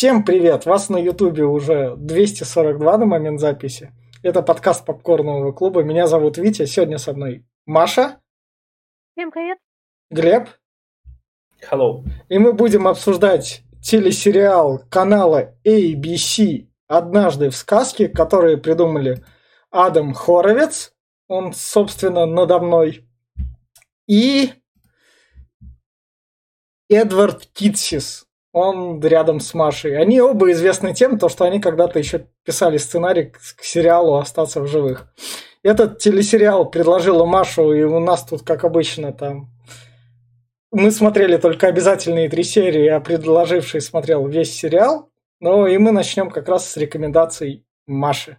Всем привет! Вас на ютубе уже 242 на момент записи. Это подкаст Попкорнового клуба. Меня зовут Витя. Сегодня со мной Маша. Всем привет. Глеб. Hello. И мы будем обсуждать телесериал канала ABC «Однажды в сказке», который придумали Адам Хоровец. Он, собственно, надо мной. И Эдвард Китсис. Он рядом с Машей. Они оба известны тем, то, что они когда-то еще писали сценарий к сериалу «Остаться в живых». Этот телесериал предложила Машу, и у нас тут, как обычно, там... Мы смотрели только обязательные три серии, а предложивший смотрел весь сериал. Ну и мы начнем как раз с рекомендаций Маши.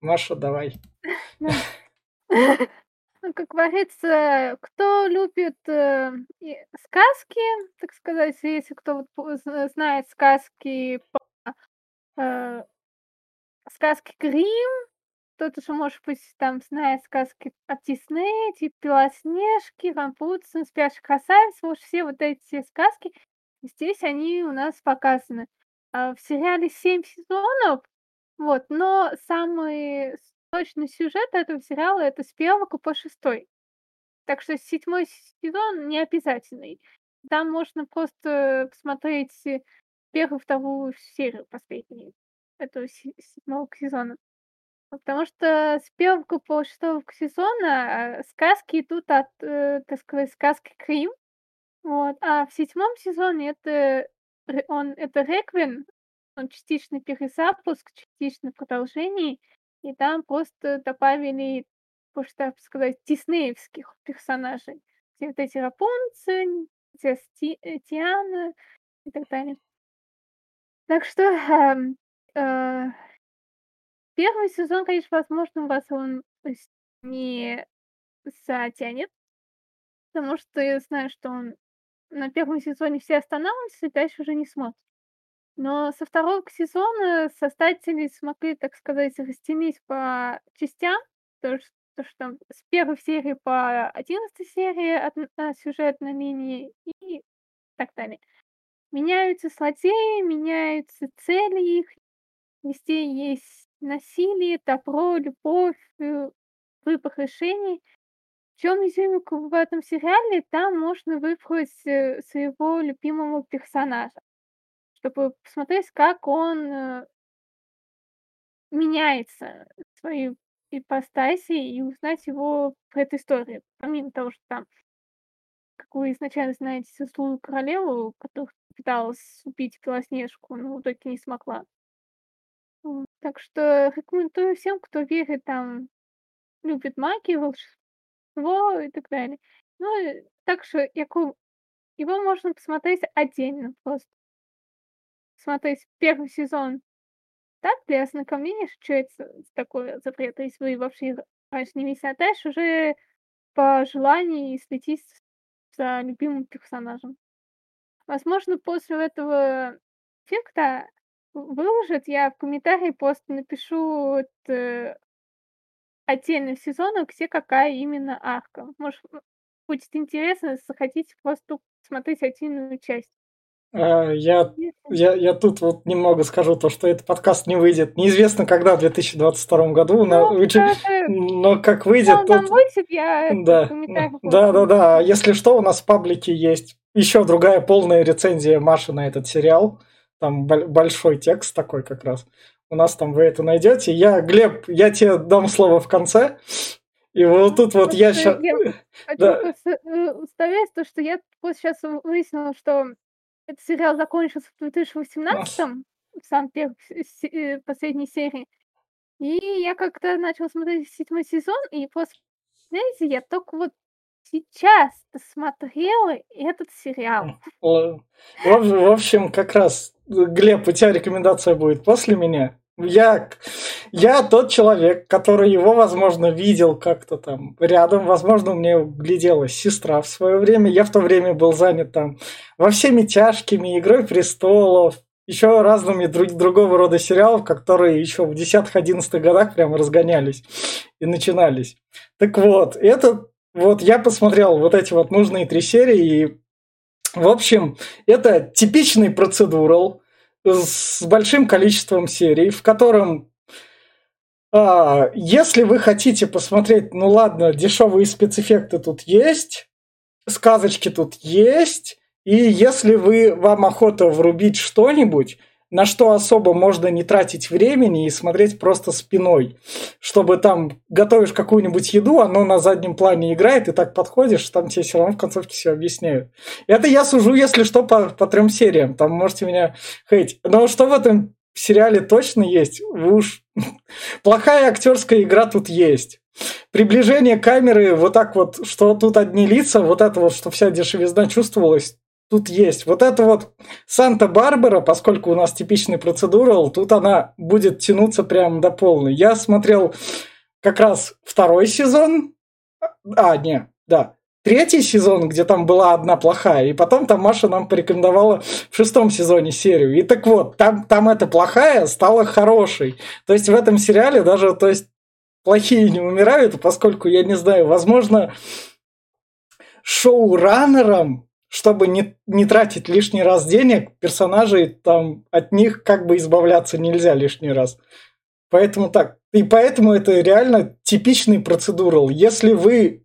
Маша, давай. Как говорится, кто любит э, сказки, так сказать, если кто вот знает сказки по э, сказки Грим, кто-то же, может быть, там знает сказки от Диснея, типа Белоснежки, Рампутсон, Спящий красавец, вот все вот эти сказки, здесь они у нас показаны. А в сериале семь сезонов, вот, но самый точный сюжет этого сериала это с первого по шестой. Так что седьмой сезон не обязательный. Там можно просто посмотреть первую, вторую серию последнюю этого седьмого сезона. Потому что с первого по шестого сезона э, сказки идут от, э, так сказать, сказки Крим. Вот. А в седьмом сезоне это он это Реквин, он частично перезапуск, частично продолжение. И там просто добавили, можно так сказать, диснеевских персонажей. Все вот эти Рапунцель, э, Тиана и так далее. Так что э, э, первый сезон, конечно, возможно, вас он не затянет, потому что я знаю, что он на первом сезоне все останавливаются и дальше уже не смотрят. Но со второго сезона создатели смогли, так сказать, растянуть по частям, то, что, то, что с первой серии по одиннадцатой серии одна сюжетной линии и так далее. Меняются злодеи, меняются цели их, везде есть насилие, добро, любовь, э, выбор решений. В чем изюминка в этом сериале, там можно выбрать э, своего любимого персонажа чтобы посмотреть, как он э, меняется в своей ипостаси и узнать его историю. Помимо того, что там, как вы изначально знаете, злую королеву, которая пыталась убить Белоснежку, но в итоге не смогла. Так что рекомендую всем, кто верит там, любит магию, волшебство и так далее. Ну, также его, его можно посмотреть отдельно просто смотреть первый сезон так, для ознакомления, что это такое запрет, если вы вообще раньше не видели, а уже по желанию следить за любимым персонажем. Возможно, после этого эффекта выложит, я в комментарии просто напишу вот, э, отдельный сезон, где какая именно арка. Может, будет интересно, захотите просто смотреть отдельную часть. А, я, я, я тут вот немного скажу то, что этот подкаст не выйдет. Неизвестно, когда в 2022 году, но, ну, как, но как выйдет... Тот... Выйдет, я да, да, да, да. Если что, у нас в паблике есть еще другая полная рецензия Маши на этот сериал. Там большой текст такой как раз. У нас там вы это найдете. Я, Глеб, я тебе дам слово в конце. И вот тут вот я сейчас... Я хочу да. ставить то, что я сейчас выяснила, что этот сериал закончился в 2018-м, в самой первой э, последней серии. И я как-то начала смотреть седьмой сезон, и после, знаете, я только вот сейчас смотрела этот сериал. В, в общем, как раз, Глеб, у тебя рекомендация будет после меня. Я, я тот человек, который его, возможно, видел как-то там рядом. Возможно, мне гляделась сестра в свое время. Я в то время был занят там во всеми тяжкими, Игрой престолов, еще разными друг, другого рода сериалов, которые еще в 10-11 годах прямо разгонялись и начинались. Так вот, это вот я посмотрел вот эти вот нужные три серии, и в общем, это типичный процедурал, с большим количеством серий, в котором а, если вы хотите посмотреть, ну ладно, дешевые спецэффекты тут есть, сказочки тут есть, и если вы вам охота врубить что-нибудь, на что особо можно не тратить времени и смотреть просто спиной, чтобы там готовишь какую-нибудь еду, оно на заднем плане играет, и так подходишь, там тебе все равно в концовке все объясняют. Это я сужу, если что, по, по трем сериям, там можете меня хейтить. Но что в этом сериале точно есть, вы уж... Плохая актерская игра тут есть. Приближение камеры вот так вот, что тут одни лица, вот это вот, что вся дешевизна чувствовалась, тут есть. Вот это вот Санта-Барбара, поскольку у нас типичный процедурал, тут она будет тянуться прям до полной. Я смотрел как раз второй сезон. А, не, да, третий сезон, где там была одна плохая, и потом там Маша нам порекомендовала в шестом сезоне серию. И так вот, там, там эта плохая стала хорошей. То есть в этом сериале даже, то есть плохие не умирают, поскольку, я не знаю, возможно, шоураннерам чтобы не, не тратить лишний раз денег, персонажей там от них как бы избавляться нельзя лишний раз. Поэтому так. И поэтому это реально типичный процедурал. Если вы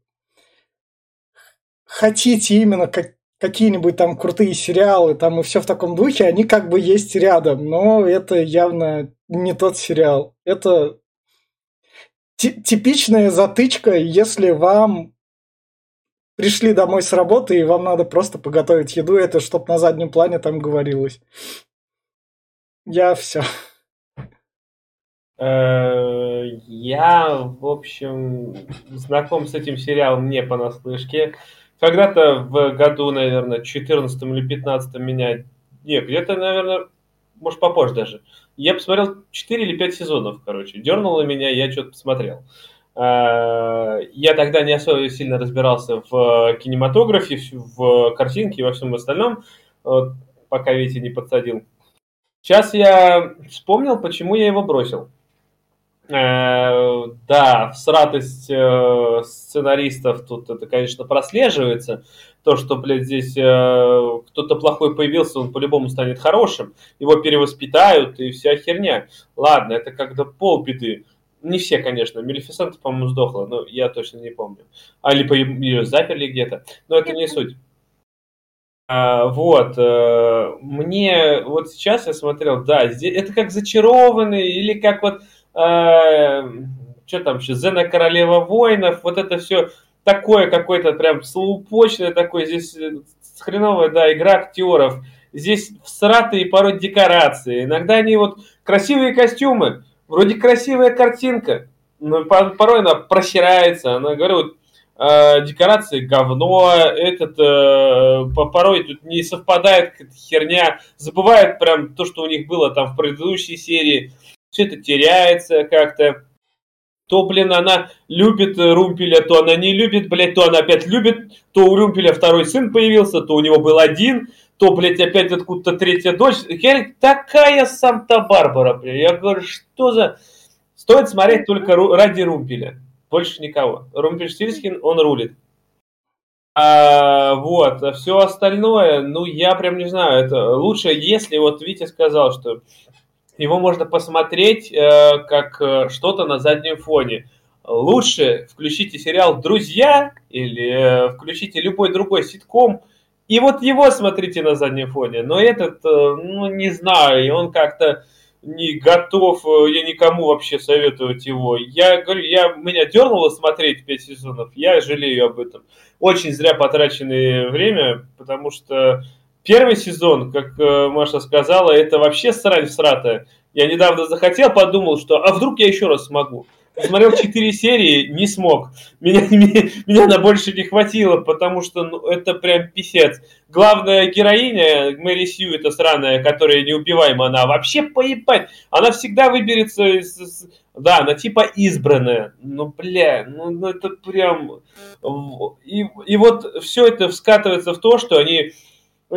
хотите именно как, какие-нибудь там крутые сериалы, там и все в таком духе, они как бы есть рядом, но это явно не тот сериал. Это типичная затычка, если вам пришли домой с работы, и вам надо просто поготовить еду, это чтобы на заднем плане там говорилось. Я все. Э, я, в общем, знаком с этим сериалом не понаслышке. Когда-то в году, наверное, 14 или 15 меня... Нет, где-то, наверное, может, попозже даже. Я посмотрел 4 или 5 сезонов, короче. Дернуло меня, я что-то посмотрел. Э, я тогда не особо сильно разбирался в кинематографе, в картинке и во всем остальном, пока Витя не подсадил. Сейчас я вспомнил, почему я его бросил. Э, да, всратость э, сценаристов тут это, конечно, прослеживается. То, что, блядь, здесь кто-то плохой появился, он по-любому станет хорошим. Его перевоспитают и вся херня. Ладно, это когда полбеды. Не все, конечно. Мелифисента, по-моему, сдохла, но я точно не помню. А либо ее заперли где-то. Но это не суть. А, вот. Э, мне вот сейчас я смотрел, да, здесь, это как зачарованный или как вот э, что там еще, Зена Королева Воинов, вот это все такое какое-то прям слоупочное такое, здесь э, хреновая, да, игра актеров, здесь всратые порой декорации, иногда они вот красивые костюмы, вроде красивая картинка, но порой она просирается, она говорю, э, декорации говно, этот э, порой тут не совпадает какая-то херня, забывают прям то, что у них было там в предыдущей серии, все это теряется как-то. То, блин, она любит Румпеля, то она не любит, блядь, то она опять любит, то у Румпеля второй сын появился, то у него был один, то, блядь, опять откуда-то третья дочь. Я такая Санта-Барбара, блядь. Я говорю, что за... Стоит смотреть только ради Румпеля. Больше никого. Румпельштильский, он рулит. А, вот, а все остальное, ну, я прям не знаю, это лучше, если вот Витя сказал, что его можно посмотреть э, как э, что-то на заднем фоне. Лучше включите сериал «Друзья» или э, включите любой другой ситком – и вот его смотрите на заднем фоне. Но этот, э, ну, не знаю, и он как-то не готов, э, я никому вообще советовать его. Я говорю, я, меня дернуло смотреть 5 сезонов, я жалею об этом. Очень зря потраченное время, потому что первый сезон, как э, Маша сказала, это вообще срань всратая. Я недавно захотел, подумал, что а вдруг я еще раз смогу. Смотрел 4 серии, не смог. Меня, меня, меня на больше не хватило, потому что ну, это прям писец. Главная героиня, Мэри Сью, это сраная, которая неубиваема, она вообще поебать. Она всегда выберется из... Да, она типа избранная. Ну, бля, ну, ну это прям... И, и вот все это скатывается в то, что они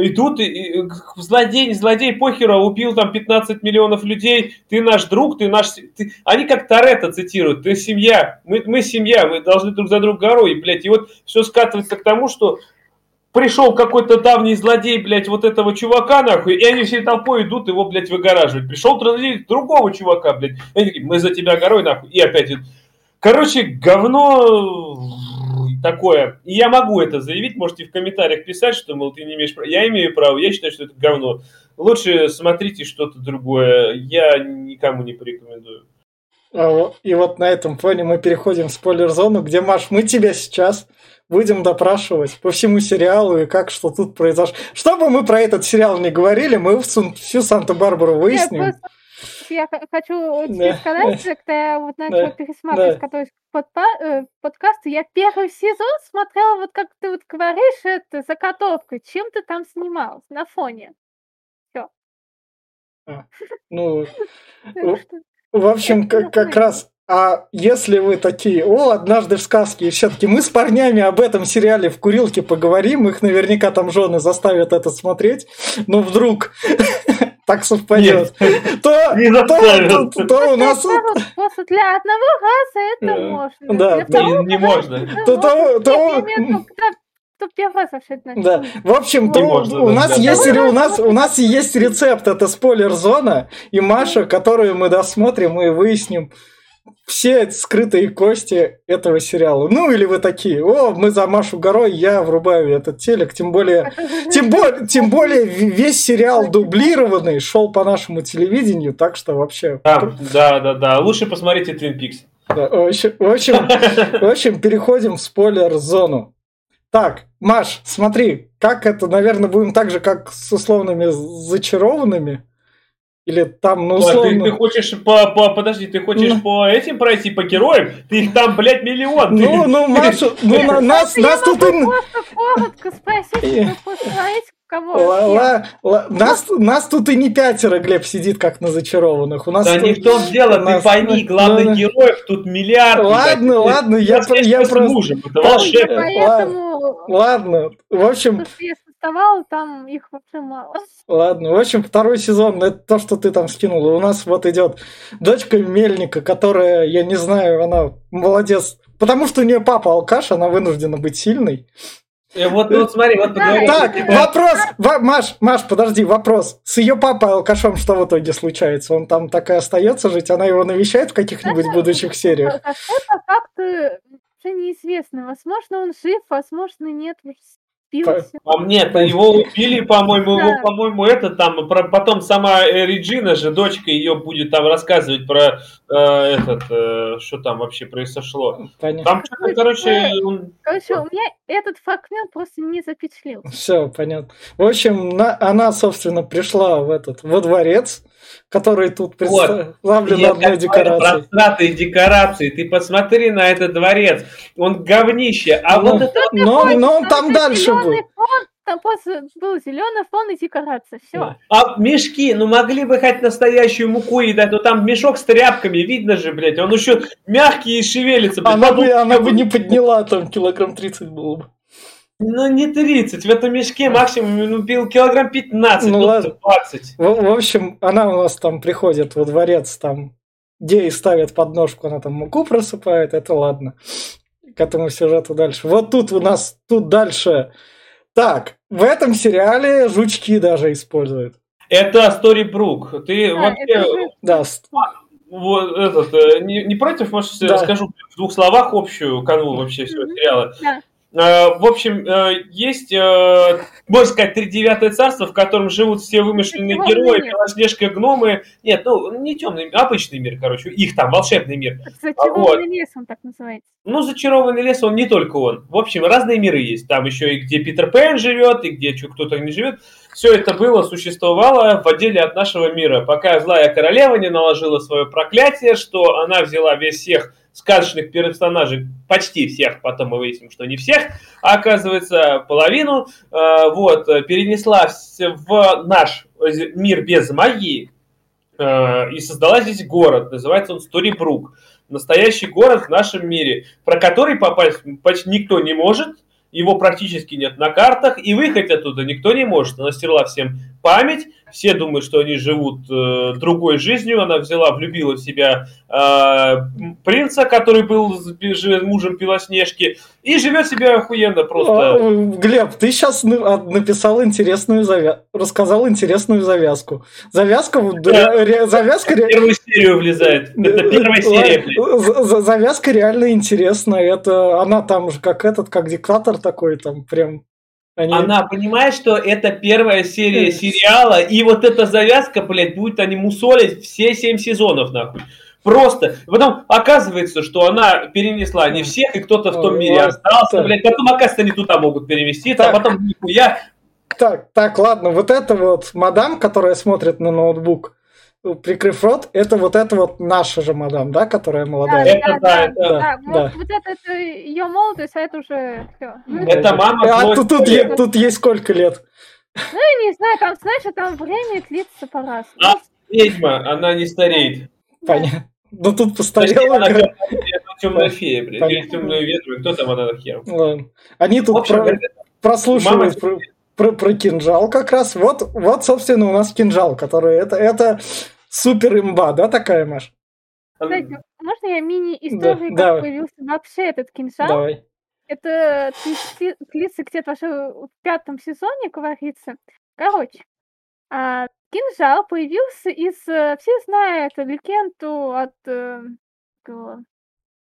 идут, и, и, злодей, злодей, похеру, убил там 15 миллионов людей, ты наш друг, ты наш... Ты... Они как Торетто цитируют, ты семья, мы, мы семья, мы должны друг за друга горой, блядь, и вот все скатывается к тому, что пришел какой-то давний злодей, блядь, вот этого чувака, нахуй, и они всей толпой идут его, блядь, выгораживать. Пришел злодей другого чувака, блядь, и они такие, мы за тебя горой, нахуй, и опять. Короче, говно такое. И я могу это заявить, можете в комментариях писать, что, мол, ты не имеешь права. Я имею право, я считаю, что это говно. Лучше смотрите что-то другое. Я никому не порекомендую. А и вот на этом фоне мы переходим в спойлер-зону, где, Маш, мы тебя сейчас будем допрашивать по всему сериалу и как что тут произошло. Что бы мы про этот сериал не говорили, мы всю Санта-Барбару выясним. Я, хочу тебе сказать, когда я вот начала пересматривать подпа э, подкасты, я первый сезон смотрела, вот как ты вот говоришь, это заготовкой, чем ты там снималась на фоне. Все. А, ну, в общем, как, как раз а если вы такие, о, однажды в сказке, и все-таки мы с парнями об этом сериале в курилке поговорим, их наверняка там жены заставят это смотреть, но вдруг так совпадет, то, не то, то, то у нас... Просто для одного раза это можно. Да, не, не можно. То, то, то, первый вообще Да. В общем, то, можно, у, нас есть, у, нас, у нас есть рецепт, это спойлер-зона, и Маша, которую мы досмотрим и выясним, все скрытые кости этого сериала. Ну, или вы такие, о, мы за Машу Горой, я врубаю этот телек. Тем более, тем, более, тем более весь сериал дублированный шел по нашему телевидению, так что вообще... Да, да, да, да. Лучше посмотрите Twin Peaks. Да, в, общем, в, общем, в общем, переходим в спойлер-зону. Так, Маш, смотри, как это, наверное, будем так же, как с условными зачарованными. Или там, ну, условно... Ты, ты хочешь по, по... Подожди, ты хочешь ну... по этим пройти, по героям? Ты их там, блядь, миллион. Ну, ну, Маша, ну, на, нас, нас тут... просто коротко спросить, Кого? Ла, ла, ла, нас, нас тут и не пятеро, Глеб, сидит как на зачарованных. У нас да тут, не в том дело, ты пойми, главных ну, героев тут миллиард. Ладно, блядь. ладно, я, я, я просто... Мужем, это волшебно. Поэтому... Ладно, в общем доставал, там их вообще мало. Ладно, в общем, второй сезон, это то, что ты там скинул. У нас вот идет дочка Мельника, которая, я не знаю, она молодец. Потому что у нее папа алкаш, она вынуждена быть сильной. И э, вот, ну, вот смотри, вот поговорим. Так, вопрос, Маш, Маш, подожди, вопрос. С ее папой алкашом что в итоге случается? Он там так и остается жить? Она его навещает в каких-нибудь будущих сериях? Это как-то неизвестно. Возможно, он жив, возможно, нет спился. А нет, его убили, по-моему, его, по-моему, это там, про, потом сама Реджина же, дочка ее будет там рассказывать про э, этот, э, что там вообще произошло. Понятно. Там что-то, короче... Он... Короче, у меня этот фрагмент просто не запечатлел. Все, понятно. В общем, на, она, собственно, пришла в этот, во дворец, который тут представлен вот. одной декорацией. Декорации. Ты посмотри на этот дворец. Он говнище. А но, вот это... Но, но он там дальше был. Там просто был зеленый фон и декорация. Все. А мешки, ну могли бы хоть настоящую муку едать, но там мешок с тряпками, видно же, блядь, он еще мягкий и шевелится. Блядь. Она, бы, она бы не подняла, там килограмм 30 было бы. Ну, не 30. В этом мешке максимум ну, килограмм 15, ну, ну ладно. 20. В, в общем, она у нас там приходит во дворец, там, где и ставят подножку, она там муку просыпает, это ладно. К этому сюжету дальше. Вот тут у нас, тут дальше. Так, в этом сериале жучки даже используют. Это Стори Брук. Ты да, вообще... Да. Вот этот, э, не, не против, может, да. расскажу в двух словах общую канву вообще всего сериала. Да. Э, в общем, э, есть, э, можно сказать, тридевятое царство, в котором живут все вымышленные герои, Белоснежка, гномы. Нет, ну, не темный, обычный мир, короче, их там, волшебный мир. Зачарованный вот. лес он так называется. Ну, зачарованный лес, он не только он. В общем, разные миры есть. Там еще и где Питер Пен живет, и где кто-то не живет. Все это было, существовало в отделе от нашего мира, пока злая королева не наложила свое проклятие, что она взяла весь всех сказочных персонажей, почти всех, потом мы выясним, что не всех, а оказывается половину, э, вот, перенесла в наш мир без магии э, и создала здесь город, называется он Сторибрук, настоящий город в нашем мире, про который попасть почти никто не может, его практически нет на картах, и выехать оттуда никто не может. Она стерла всем память, все думают, что они живут э, другой жизнью. Она взяла, влюбила в себя э, принца, который был мужем Белоснежки, и живет себе охуенно просто. А, Глеб, ты сейчас написал интересную завязку, рассказал интересную завязку. Завязка, да. ре, завязка... В первую серию влезает. Это первая серия, блин. Завязка реально интересная. Это она там же как этот, как диктатор такой, там прям они... Она понимает, что это первая серия сериала, и вот эта завязка, блядь, будет они мусолить все семь сезонов, нахуй. Просто. Потом оказывается, что она перенесла не всех, и кто-то в том мире остался, блядь. Потом, оказывается, они туда могут переместиться, а так. а потом нихуя. Так, так, ладно, вот это вот мадам, которая смотрит на ноутбук, прикрыв рот, это вот это вот наша же мадам, да, которая молодая. Да, это, да, да, это, да, да. Вот, вот это, это ее молодость, а это уже все. Это мама. А тут, тут, есть, тут есть сколько лет? Ну, я не знаю, там, знаешь, там время длится по-разному. А, ведьма, она не стареет. Понятно. Ну тут постарела. Она темная фея, блядь. Или темная ветру, кто там она хер. Они тут про... прослушивают мама... про, про, кинжал как раз. Вот, вот, собственно, у нас кинжал, который это, это супер имба, да, такая, Маш? Кстати, можно я мини-историю, да, как давай. появился вообще этот кинжал? Давай. Это длится где-то вообще в пятом сезоне, говорится. Короче, а, кинжал появился из... Э, все знают легенду от... Э,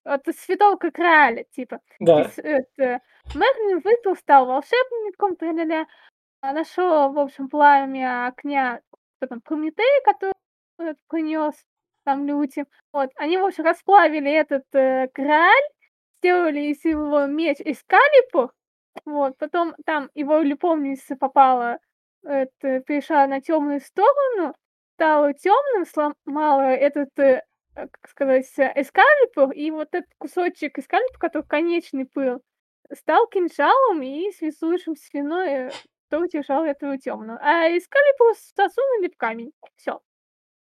от Святого Краля, типа. Да. Из, это, Мерлин выпил, стал волшебником, тра нашел, в общем, пламя огня, что там, Прометея, который принес там люди. Вот, они, в общем, расплавили этот э, Грааль, сделали из его меч Эскалипур, вот, потом там его любовница попала, это, перешла на темную сторону, стала темным, сломала этот, э, как сказать, Эскалипур, и вот этот кусочек Эскалипур, который конечный был, стал кинжалом и связующим слюной, э, кто утешал этого темного. А Эскалипур засунули в камень. Все.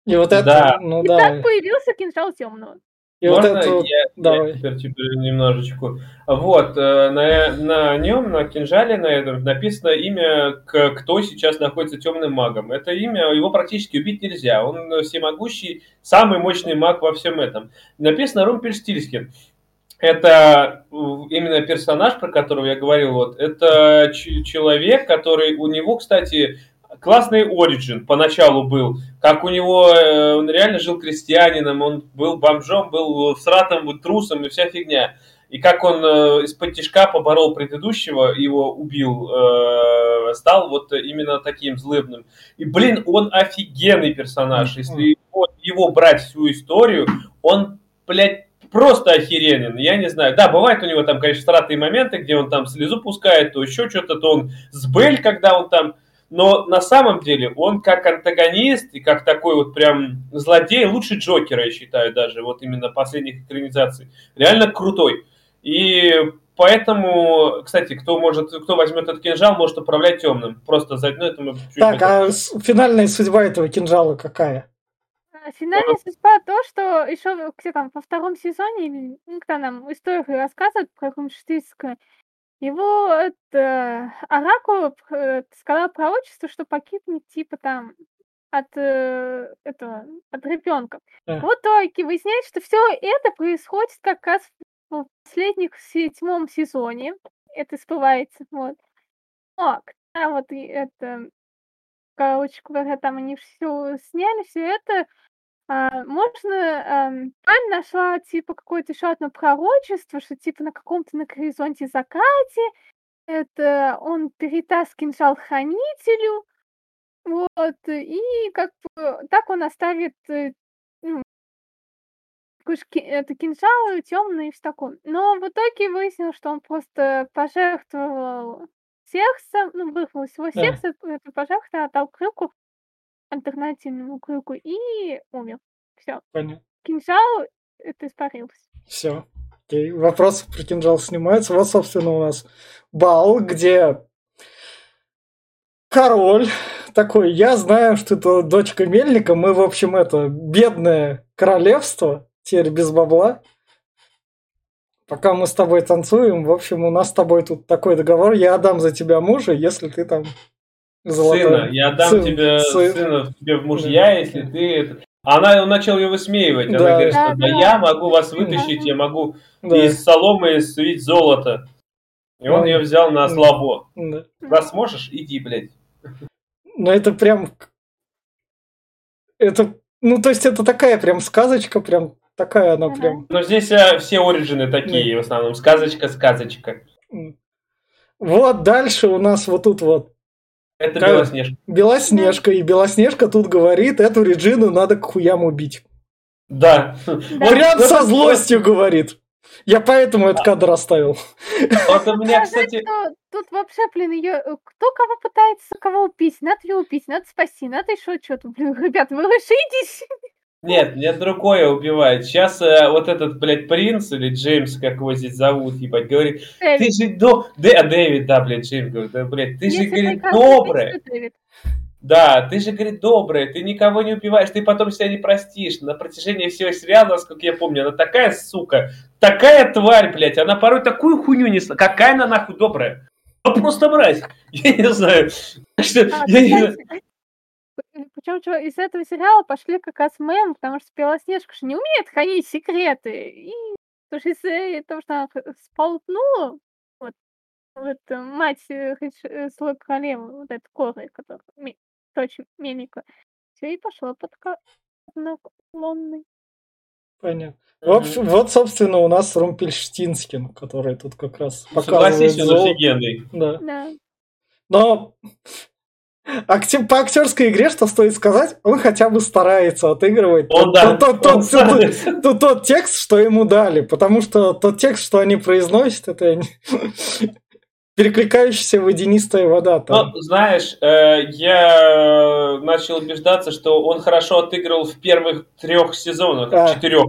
И вот это, да. ну и да. так появился кинжал темного. И Можно вот это, я, Давай. я теперь теперь немножечко. Вот, э, на, на нем, на кинжале на этом написано имя, кто сейчас находится темным магом. Это имя, его практически убить нельзя. Он всемогущий, самый мощный маг во всем этом. Написано Румпельстильскин. Это именно персонаж, про которого я говорил, вот, это человек, который, у него, кстати, классный оригин поначалу был, как у него, э, он реально жил крестьянином, он был бомжом, был сратом, трусом и вся фигня. И как он э, из-под тяжка поборол предыдущего, его убил, э, стал вот именно таким злыбным. И, блин, он офигенный персонаж. Если его, его брать всю историю, он, блядь, просто охеренен. Я не знаю. Да, бывает у него там, конечно, стратые моменты, где он там слезу пускает, то еще что-то, то он сбель, когда он там но на самом деле он как антагонист и как такой вот прям злодей, лучше Джокера, я считаю, даже, вот именно последних экранизаций. Реально крутой. И поэтому, кстати, кто может, кто возьмет этот кинжал, может управлять темным. Просто за ну, это мы Так, а финальная судьба этого кинжала какая? А, финальная судьба то, что еще где там во втором сезоне, когда нам историю рассказывают про Румштильское, его это Оракул э, сказал пророчество, что погибнет типа там от э, этого от ребенка. Да. Вот итоге выясняется, что все это происходит как раз в последних седьмом сезоне. Это всплывается. Вот. Но когда вот это, короче говоря, там они все сняли, все это а, можно, ам, Ань нашла, типа, какое-то еще одно пророчество, что, типа, на каком-то на горизонте закате это он передаст кинжал хранителю, вот, и как бы так он оставит, э, ну, это кинжал темный и все такое. Но в итоге выяснилось, что он просто пожертвовал сердцем, ну, вырвал из его Да. сердца, это пожертвовал, отдал крюку, альтернативному кругу и умер. Все. Понятно. Кинжал это испарился. Все. Окей. Вопрос про кинжал снимается. Вот, собственно, у нас бал, где король такой, я знаю, что это дочка Мельника, мы, в общем, это бедное королевство, теперь без бабла. Пока мы с тобой танцуем, в общем, у нас с тобой тут такой договор, я отдам за тебя мужа, если ты там Золотой. Сына, я дам Сын, тебе сын. сына тебе в мужья, если ты... это- Она, он начал ее высмеивать. Она Да. говорит, что Да, да, да. я могу вас вытащить, я могу Да, из соломы свить золото. И он Да. ее взял на слабо. да. Раз можешь, иди, блядь. Но это прям... Это... Ну, то есть это такая прям сказочка, прям такая она прям... Но здесь а, все оригины такие, в основном. Сказочка, сказочка. Вот дальше у нас вот тут вот Это Как- Белоснежка. Белоснежка, и Белоснежка тут говорит, эту Реджину надо к хуям убить. Да. Прям со злостью говорит. Я поэтому этот кадр оставил. Вот у меня, кстати... тут вообще, блин, ее кто кого пытается кого убить, надо ее убить, надо спасти, надо еще что-то, блин, ребят, вы решитесь. Нет, мне другое убивает. Сейчас э, вот этот, блядь, принц или Джеймс, как его здесь зовут, ебать, говорит, ты же до... Дэ- а, Дэвид, да, блядь, Джеймс, говорит, да, блядь, ты же, Если говорит, добрая. пишет, Дэвид. Да, ты же, говорит, добрая, ты никого не убиваешь, ты потом себя не простишь. На протяжении всего сериала, насколько я помню, она такая сука, такая тварь, блядь, она порой такую хуйню несла. Какая она нахуй добрая? Просто мразь. Я не знаю. Что, А, я не Причем что, из этого сериала пошли как раз мем, потому что Белоснежка же не умеет хранить секреты. И потому что из-за того, что она х- сполтнула, вот, вот э, мать э, э, злой королевы, вот эта коры, которая дочь Мельника, все и пошло под наклонный. Понятно. В общем, вот, собственно, у нас Румпельштинскин, который тут как раз Согласись, показывает он золото. офигенный. Да. Да. Но акте- по актерской игре, что стоит сказать, он хотя бы старается отыгрывать Он, тот, да, тот- он тот- тот- тот текст, что ему дали. Потому что тот текст, что они произносят, это перекликающаяся водянистая вода. Там. Ну, знаешь, э, я начал убеждаться, что он хорошо отыгрывал в первых трех сезонах, А. четырех.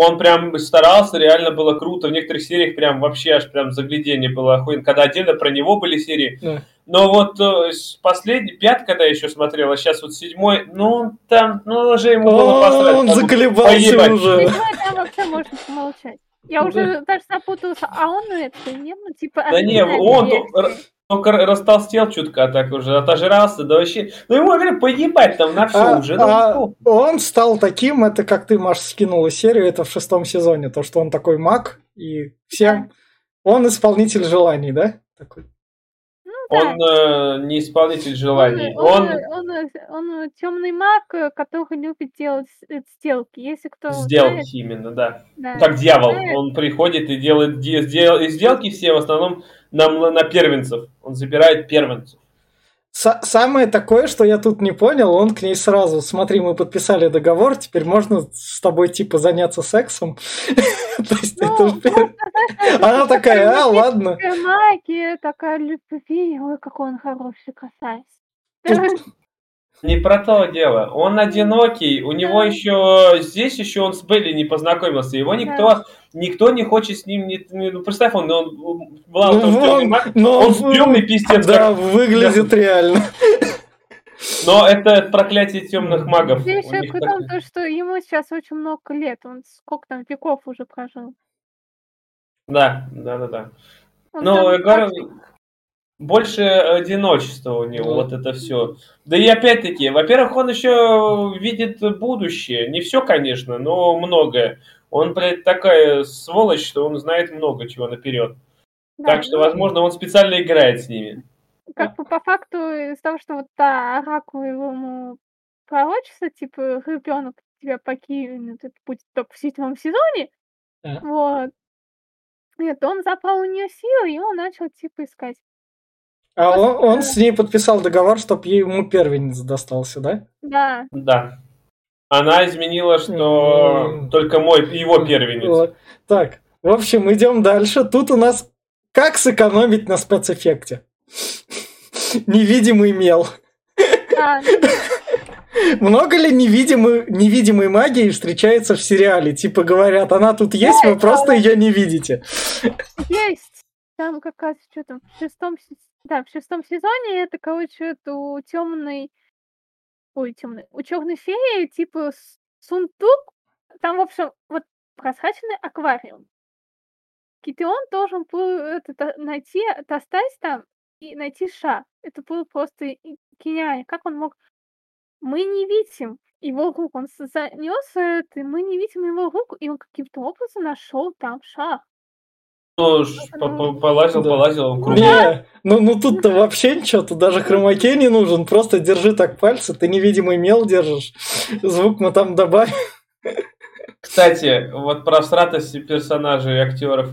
Он прям старался, реально было круто. В некоторых сериях прям вообще аж прям заглядение было охуенно. Когда отдельно про него были серии. Да. Но вот э, последний, пятый, когда я еще смотрел, а сейчас вот седьмой, ну, он там, ну, уже ему было посрать. он заколебался поебать. уже. Седьмой там вообще можно помолчать. Я уже даже запутался, а он это нет, ну типа... Да не, оригинальная он растолстел чутка, а так уже отожрался, да вообще. Ну ему говорю, поебать там на все А- уже. ну, а ну. он стал таким, это как ты, Маш, скинула серию, это в шестом сезоне, то, что он такой маг, и всем... Он исполнитель желаний, да? Такой. Он э, не исполнитель желаний. Он, Он, он, он, темный маг, э, который любит делать э, сделки. Если кто знает, сделки именно, да. да. Ну, Как дьявол. знает, Он приходит и делает сделки все в основном на, на первенцев. Он забирает первенцев. Са- Самое такое, что я тут не понял, он к ней сразу, смотри, мы подписали договор, теперь можно с тобой типа заняться сексом. То есть Ну, Она такая, а, ладно. такая магия, такая любви. Ой, какой он хороший красавец. Не про то дело. Он одинокий. У него Да. еще здесь еще он с Белли не познакомился. Его никто никто не хочет с ним. Не, не- ну, представь, он, он была Ну, вон, но он темный пиздец. Да, как- выглядит реально. Но это проклятие темных магов. Здесь еще при так- том, то, что ему сейчас очень много лет. Он сколько там веков уже прожил. Да, да, да, да. Он Ну, я говорю. Больше одиночества у него, Да. вот это все. Да и опять-таки, во-первых, он еще видит будущее. Не все, конечно, но многое. Он, блядь, такая сволочь, что он знает много чего наперед. Да, так что, ну, возможно, он специально играет с ними. как бы по факту из того, что вот та оракул ему пророчится, типа, ребенок тебя покинет, это будет только в седьмом сезоне, Да. вот. Нет, он забрал у нее силы, и он начал, типа, искать. А он, он с ней подписал договор, чтобы ему первенец достался, да? Да, Да. Она изменила, что только мой, его первенец. Вот. Так, в общем, идем дальше. Тут у нас как сэкономить на спецэффекте. Невидимый мел. да, Много ли невидимой, невидимой магии встречается в сериале? Типа говорят, она тут есть, вы просто ее не видите. есть. Там как раз что там в шестом, да, в шестом сезоне это, короче, у темной, ой, темной, у черной феи, типа, сундук, там, в общем, вот прозрачный аквариум. Китион должен был это, найти, достать там и найти Ша. Это было просто и гениально. Как он мог... Мы не видим его рук, он с занёс это, мы не видим его рук, и он каким-то образом нашел там Ша. Ну, по- полазил, полазил, он круг. Не, ну, ну тут-то вообще ничего, тут даже хромакей не нужен, просто держи так пальцы, ты невидимый мел держишь, звук мы там добавим. Кстати, вот про всратость персонажей и актеров.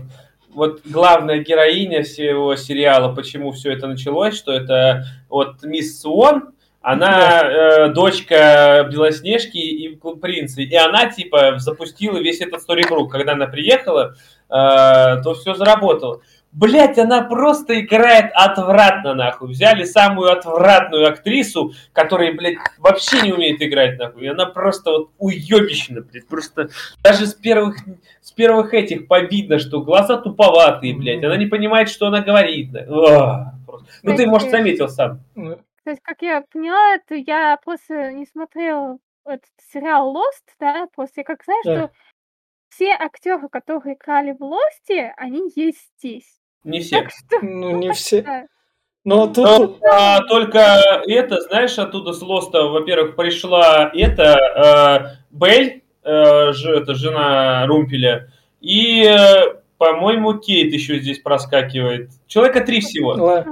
Вот главная героиня всего сериала, почему все это началось, что это вот мисс Суон, она э, дочка Белоснежки и принца, и она типа запустила весь этот сторибрук. Когда она приехала, э, то все заработало. Блять, она просто играет отвратно, нахуй. Взяли самую отвратную актрису, которая, блядь, вообще не умеет играть, нахуй. И она просто вот уебищна, блядь. Просто даже с первых, с первых этих повидно, что глаза туповатые, блядь. Она не понимает, что она говорит. просто. Ну, ты, может, заметил сам. Ну, То есть, как я поняла, это я просто не смотрела этот сериал Lost, да, просто я как знаю, Да. что все актеры, которые играли в Лосте, они есть здесь. Не все. Так что, Ну, не все. да. Но тут... Ну, а, только это, знаешь, оттуда с Лоста, во-первых, пришла это э, Бель, э, ж- это жена Румпеля, и, э, по-моему, Кейт еще здесь проскакивает. Человека три всего. ла-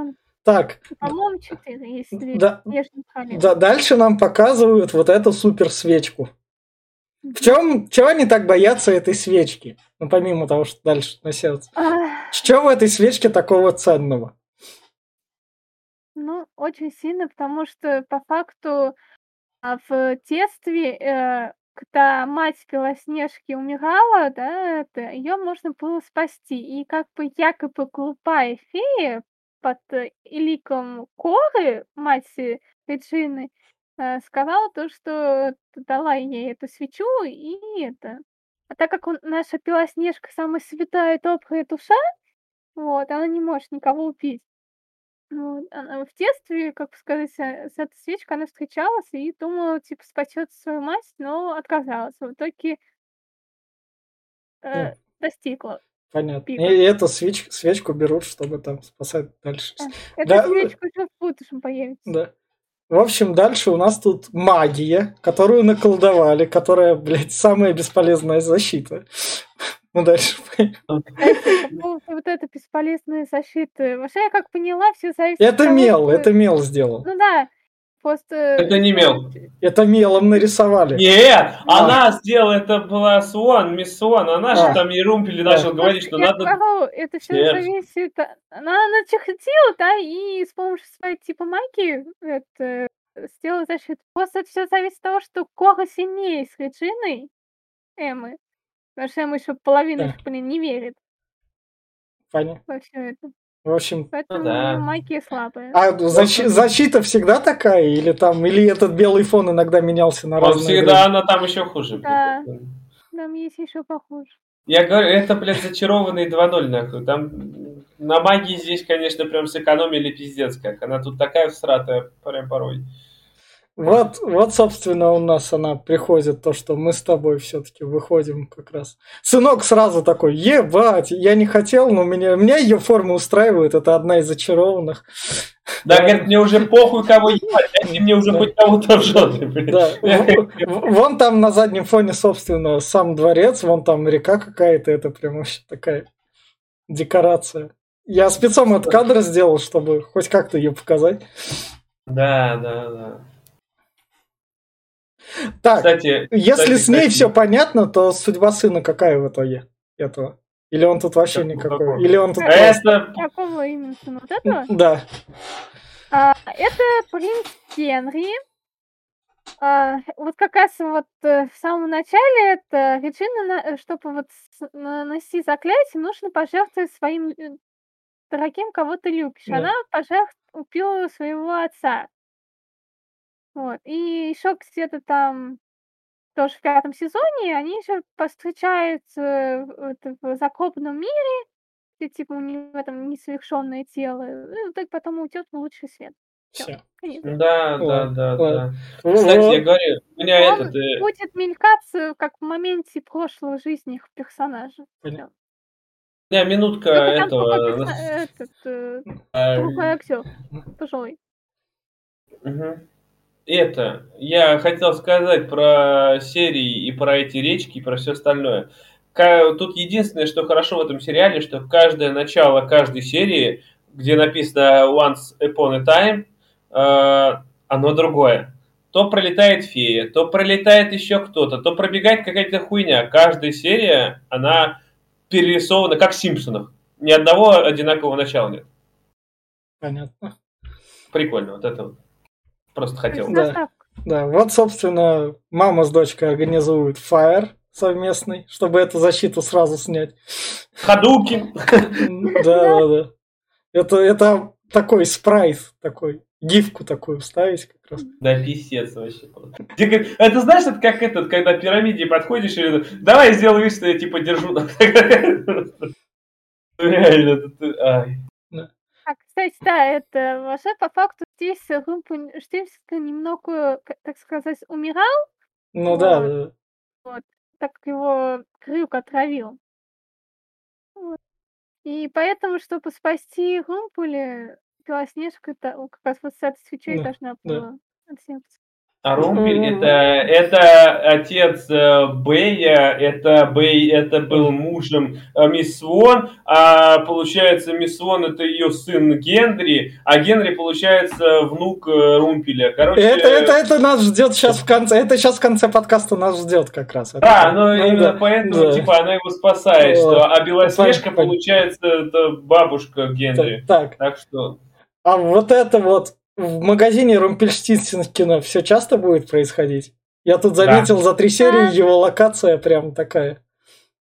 Так, По-моему, четыре, если Да. да, дальше нам показывают вот эту супер свечку. В чем, чего они так боятся этой свечки? Ну, помимо того, что дальше на сердце. Что в этой свечке такого ценного? Ну, очень сильно, потому что по факту а, в детстве, э, когда мать Белоснежки умирала, да, это ее можно было спасти. И как бы якобы глупая фея под ликом Коры, мать Реджины, э, сказала то, что дала ей эту свечу и это. А так как он, наша Белоснежка самая святая добрая душа, вот, она не может никого убить. Вот, она в детстве, как сказать, э, с этой свечкой она встречалась и думала, типа, спасет свою мать, но отказалась. В итоге э, достигла. Понятно. Пика. И эту свеч- свечку берут, чтобы там спасать дальше. Да. Эта Да, свечка уже в будущем появится. Да. В общем, дальше у нас тут магия, которую наколдовали, которая, блядь, самая бесполезная защита. Ну, дальше. Поводу вот этой бесполезной защиты. Вообще, я как поняла, все зависит Это мел, это мел сделал. Ну да, просто... Это не мел. Это мелом нарисовали. Нет, она сделала, это была Суан, мисс Суан, она А. же там и Румпель начал Да. говорить, что Я надо... говорю, это все сердце. зависит... Она начертила, да, и с помощью своей типа магии это, сделала защиту. Просто это все зависит от того, что Кора сильнее с Реджиной Эммы. Потому что Эмма еще половина, Да. блин, не верит Понятно. во все это. В общем, Поэтому да. магия слабая. а защи- защита всегда такая? Или там, или этот белый фон иногда менялся на Он разные всегда, времена? она там еще хуже. Да. блядь. Там есть еще похуже. Я говорю, это, блядь, зачарованный 2.0, нахуй. Там на магии здесь, конечно, прям сэкономили пиздец как. Она тут такая всратая, прям порой. Вот, вот, собственно, у нас она приходит, то, что мы с тобой все-таки выходим как раз. Сынок сразу такой, ебать, я не хотел, но меня, меня ее форма устраивает, это одна из зачарованных. Да, говорит, мне уже похуй, кого ебать, дайте мне уже хоть кого-то в блядь. Да, вон там на заднем фоне, собственно, сам дворец, вон там река какая-то, это прям вообще такая декорация. Я спецом этот кадр сделал, чтобы хоть как-то ее показать. Да, да, да. Так, Кстати, если кстати, с ней кстати, все понятно, то судьба сына какая в итоге этого? Или он тут вообще Как- никакой? какого? Или он тут... А просто- Это Какого именно сына? Вот этого? Да. А, это принц Генри. А, вот как раз вот э, в самом начале это Реджина, на- э, чтобы вот наносить заклятие, нужно пожертвовать своим э, дорогим, кого ты любишь. Да. Она пожертвовала, своего отца. Вот. И еще где-то там тоже в пятом сезоне они еще повстречаются в, это, в закопанном мире, где типа у него там несовершенное тело. И вот так потом уйдет в лучший свет. Все. Конец. Да, да, Ладно, да, ладно. да. Кстати, я говорю, у меня Он этот... э, будет мелькаться как в моменте прошлой жизни их персонажа. Понятно. У меня минутка Только там этого... этот, э, а, другой актер. Пожилой. Мгм. Это, я хотел сказать про серии и про эти речки, и про все остальное. Тут единственное, что хорошо в этом сериале, что каждое начало каждой серии, где написано Once Upon a Time, э, оно другое. То пролетает фея, то пролетает еще кто-то, то пробегает какая-то хуйня. Каждая серия, она перерисована как в Симпсонах. Ни одного одинакового начала нет. Понятно. Прикольно, вот это вот. Просто То хотел. Да. Да, вот, собственно, мама с дочкой организуют Fire совместный, чтобы эту защиту сразу снять. Ходулки. Да, да, да. Это, это такой спрайт, такой, гифку такую вставить как раз. Да, писец вообще. Это знаешь, это как этот, когда к пирамиде подходишь и давай сделай вид, что я типа держу. Реально, это ты- ай. А, кстати, да, это вообще по факту здесь Румпельштильцхен немного, к- так сказать, умирал, Ну да, Вот. да. так как его крюк отравил. Вот. И поэтому, чтобы спасти Румпеля, Белоснежка как раз вот с этой свечой Да, должна да. была отсняться. А Румпель М. это, это отец э, Бэя, это Бэй, это был мужем э, мисс Свон, а получается мисс Свон это ее сын Генри, а Генри получается внук э, Румпеля. Короче, Это, это, это нас ждет сейчас в конце. Это сейчас в конце подкаста нас ждет как раз. Да, но Ну именно да, поэтому, да. типа, она его спасает, Вот. что, а Белоснежка, Понятно. получается, это бабушка Генри. Так, Так что, а вот это вот в магазине Румпельштильцхена все часто будет происходить? Я тут заметил за три серии Да. его локация прям такая.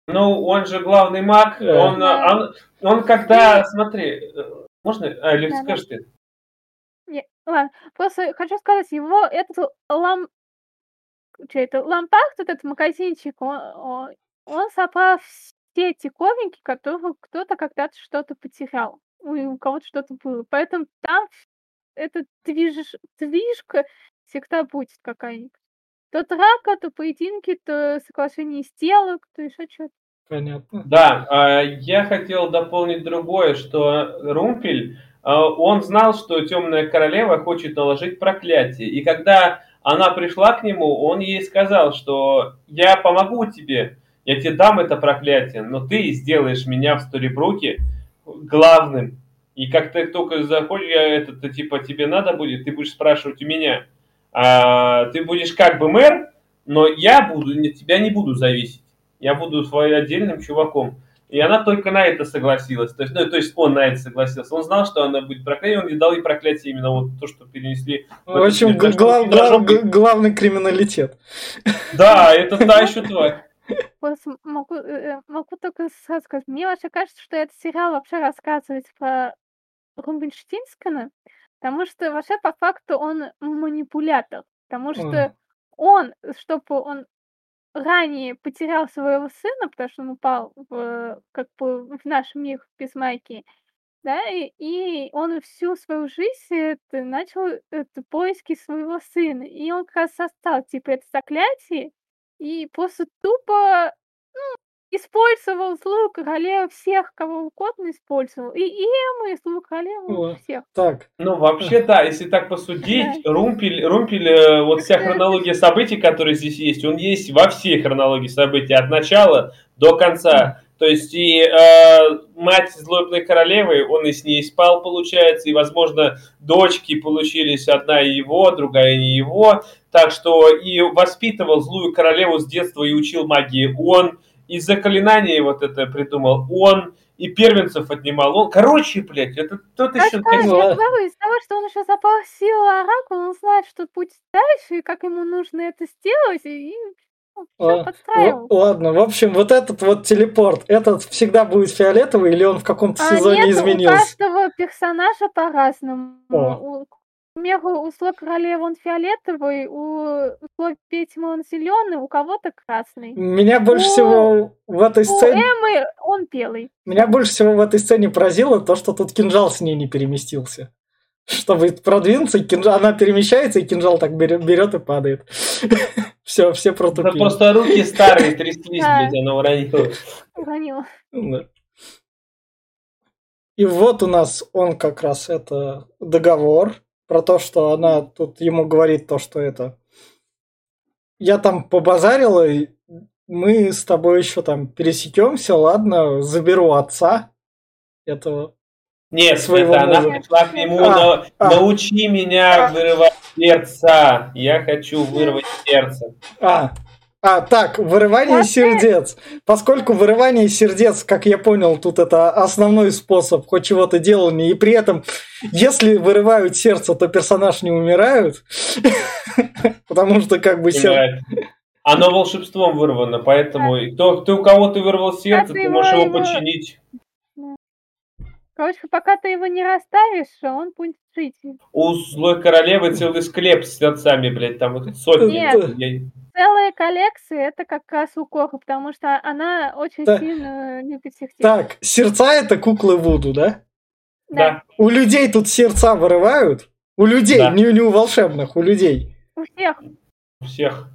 ну, он же главный маг, Да. он, Да. он, он когда, смотри, э, можно, а, или Да, да. скажешь ты? Не, ладно, просто хочу сказать, его этот лам... Что это? Лампард, вот этот магазинчик, он, он, он собрал все эти коврики, которые кто-то когда-то что-то потерял. У кого-то что-то было. Поэтому там эта движ... движка всегда будет какая-нибудь. То драка, то поединки, то соглашение сделок, то еще что-то. Понятно. Да, а, я хотел дополнить другое, что Румпель, а, он знал, что Темная Королева хочет наложить проклятие. И когда она пришла к нему, он ей сказал, что я помогу тебе, я тебе дам это проклятие, но ты сделаешь меня в Сторибруке главным. И как ты только заходишь, я это, ты, типа, тебе надо будет, ты будешь спрашивать у меня. А, ты будешь как бы мэр, но я буду, не- тебя не буду зависеть. Я буду своим отдельным чуваком. И она только на это согласилась. То есть, ну, то есть он на это согласился. Он знал, что она будет проклятие, он ей дал ей проклятие именно вот то, что перенесли. В общем, Мне кажется, гла- он гла- должен быть. г- главный криминалитет. Да, это та еще тварь. Просто могу, э, э, могу только сразу сказать, мне вообще кажется, что этот сериал вообще рассказывает про Румбенштинскана, потому что вообще по факту он манипулятор, потому что он, чтобы он ранее потерял своего сына, потому что он упал в, как бы в наш мир без майки, да, и, и он всю свою жизнь это, начал это, поиски своего сына, и он как раз состал типа это заклятие, и просто тупо ну, использовал злую королеву всех, кого угодно использовал. И Эму, и злую королеву, О. всех. Так, Ну, вообще, да, если так посудить, Румпель, Румпель, э, вот вся хронология событий, которые здесь есть, он есть во всей хронологии событий, от начала до конца. То есть и э, мать злобной королевы, он и с ней спал, получается, и, возможно, дочки получились, одна его, другая не его. Так что и воспитывал злую королеву с детства и учил магии он, и заклинание вот это придумал он, и первенцев отнимал он. Короче, блядь, это тот еще... что, я Ну, говорю, из того, что он еще запал силу Оракула, он знает, что путь дальше, и как ему нужно это сделать, и А, подстраивал. ладно, в общем, вот этот вот телепорт, этот всегда будет фиолетовый или он в каком-то А сезоне нет, у изменился? каждого персонажа по-разному. У, примеру, у злой королевы он фиолетовый, у злой ведьмы он зеленый, у кого-то красный. Меня больше У- всего в этой У сцене, Эммы он белый. меня больше всего в этой сцене поразило то, что тут кинжал с ней не переместился. Чтобы продвинуться, кинжал, она перемещается, и кинжал так берет, и падает. Все, все Да протупили. просто руки старые тряслись, блядь, она уронила. Уронила. И вот у нас он как раз это договор про то, что она тут ему говорит то, что это я там побазарила, и мы с тобой еще там пересекемся, ладно, заберу отца этого. Нет, Своего это она мужа. пришла к нему, А, на- а. научи меня вырывать сердца. Я хочу вырвать сердце. А, а, так, вырывание сердец. Поскольку вырывание сердец, как я понял, тут это основной способ хоть чего-то делания, и при этом, если вырывают сердце, то персонаж не умирают, потому что как бы сердце... Оно волшебством вырвано, поэтому и то, ты у кого ты вырвал сердце, ты можешь его- починить. Короче, пока ты его не расставишь, он будет жить. У злой королевы целый склеп с сердцами, блядь, там их сотни. Нет. Я- Целые коллекции это как раз у Кока, потому что она очень Да. сильно любит всех. Так, сердца это куклы Вуду, да? Да. У людей тут сердца вырывают? У людей, Да. не, не у волшебных, у людей. У всех. У всех. У всех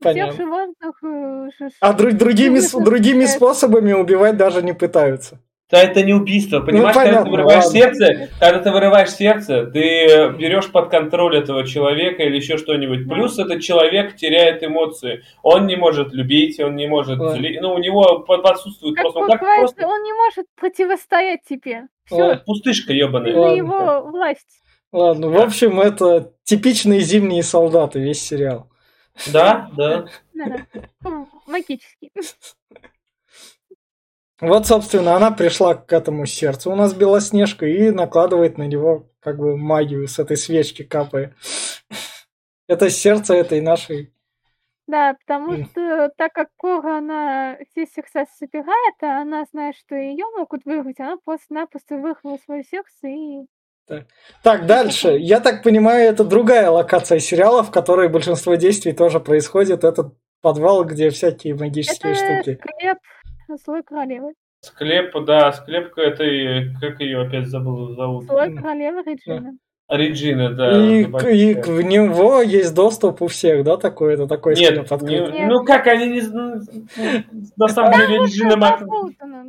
Понятно. животных. э, А дру- другими, другими да. способами убивать даже не пытаются. Да это не убийство, понимаешь, когда Ну, понятно, ты вырываешь ладно. сердце, когда ты вырываешь сердце, ты э, берешь под контроль этого человека или еще что-нибудь. Плюс этот человек теряет эмоции. Он не может любить, он не может Ладно. зли- Ну, у него под- отсутствует Как просто, он как просто он не может противостоять тебе. Все, Ладно. пустышка ты ебаная. на Ладно. его власть. Ладно, в общем, это типичные зимние солдаты, весь сериал. Да, да. Ну, Магический. Вот, собственно, она пришла к этому сердцу у нас Белоснежка и накладывает на него как бы магию с этой свечки капая. Это сердце этой нашей... Да, потому что так как Кора, она все сердца собирает, а она знает, что ее могут вырвать, она просто-напросто вырвала свое сердце и... Так, дальше. Я так понимаю, это другая локация сериала, в которой большинство действий тоже происходит. Это подвал, где всякие магические Это штуки. склеп злой королевы. Склеп, да, склепка этой, как ее опять забыл зовут? Злой М. королевы Реджина. Реджина, да. И, к- и к- в него есть доступ у всех, да, такой? Это такой Нет, склеп не-. Нет. ну как они не... ну, На самом деле Реджина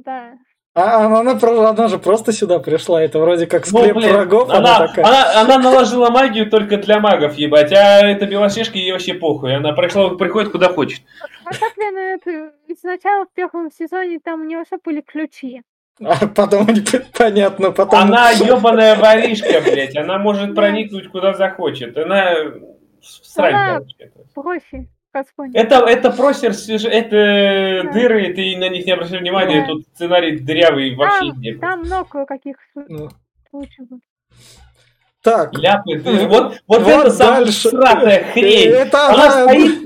да. А она, она, про- она же просто сюда пришла. Это вроде как Ну, склеп блин, врагов. Она, она, такая. она, она наложила магию только для магов, ебать, а эта Белоснежка ей вообще похуй. Она пришла, приходит куда хочет. А так, блин, это сначала в первом сезоне там у него все были ключи. А потом понятно, потом. Она ебаная воришка, блядь. Она может проникнуть куда захочет. Она срать Она- Господи. Это, это просер, это Да. дыры, ты на них не обращай внимания, Да. тут сценарий дырявый вообще Там, нет. там много каких Ну. случаев. Так. Ляпы, дыры. Вот, вот, Вот это самая сратая хрень. Это Она она стоит,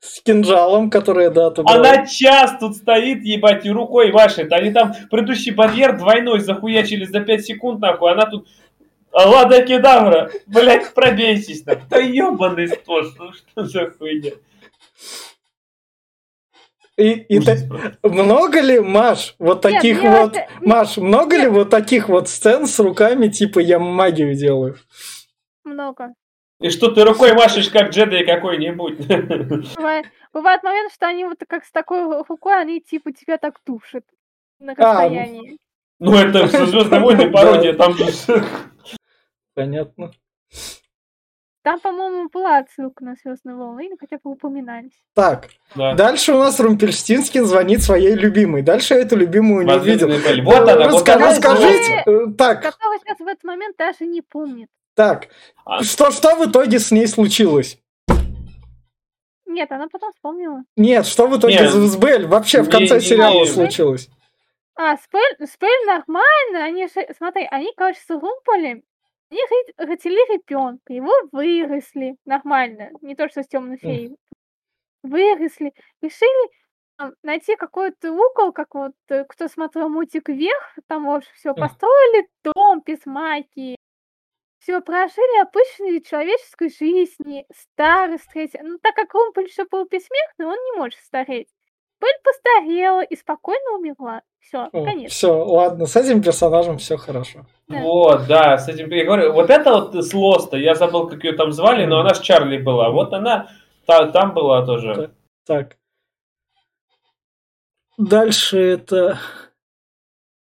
с кинжалом, которая, да, брала. она час тут стоит, ебать, и рукой машет. Они там предыдущий барьер двойной захуячили за 5 секунд, нахуй. Она тут Лада кедавра, блять, пробейся там. Да ебаный стос, ну что за хуйня? И, и Ужас та- много ли, Маш, вот Нет, таких мне вот, это- Маш, много ли вот таких вот сцен с руками, типа я магию делаю? Много. И что ты рукой машешь, как джедай какой-нибудь? Бывает, бывает момент, что они вот как с такой рукой, они типа тебя так тушат на А, ну. расстоянии. Ну это Звездные войны пародия, там же... Понятно. Там, по-моему, была отсылка на Звездные волны, или хотя бы упоминались. Так, Да. дальше у нас Румпельштинскин звонит своей любимой. Дальше я эту любимую не Белль. Вот она, вот Раска- она. Расскажите, э, так, Которого сейчас в этот момент даже не помнит. Так, А- что, что в итоге с ней случилось? Нет, она потом вспомнила. Нет, что в итоге Нет. с Белль вообще в конце не- сериала не- случилось? А, Спель, Спель нормально, они же, смотри, они, короче, с Румполем, они родили ребенка, его выросли нормально, не то, что с темной феей. Выросли, решили найти какой-то угол, как вот, э, кто смотрел мультик вверх, там, в общем, все, построили. Дом без магии, все, прожили обычной человеческой жизни, старость, третья. Ну, так как Румполь еще был бессмертный, он не может стареть. Пыль постарела и спокойно умерла. Все, конец. Все, ладно, с этим персонажем все хорошо. Да. Вот, да, с этим я говорю, вот это вот с Лоста, я забыл, как ее там звали, но она с Чарли была. Вот она та- там была тоже. Так. Дальше это...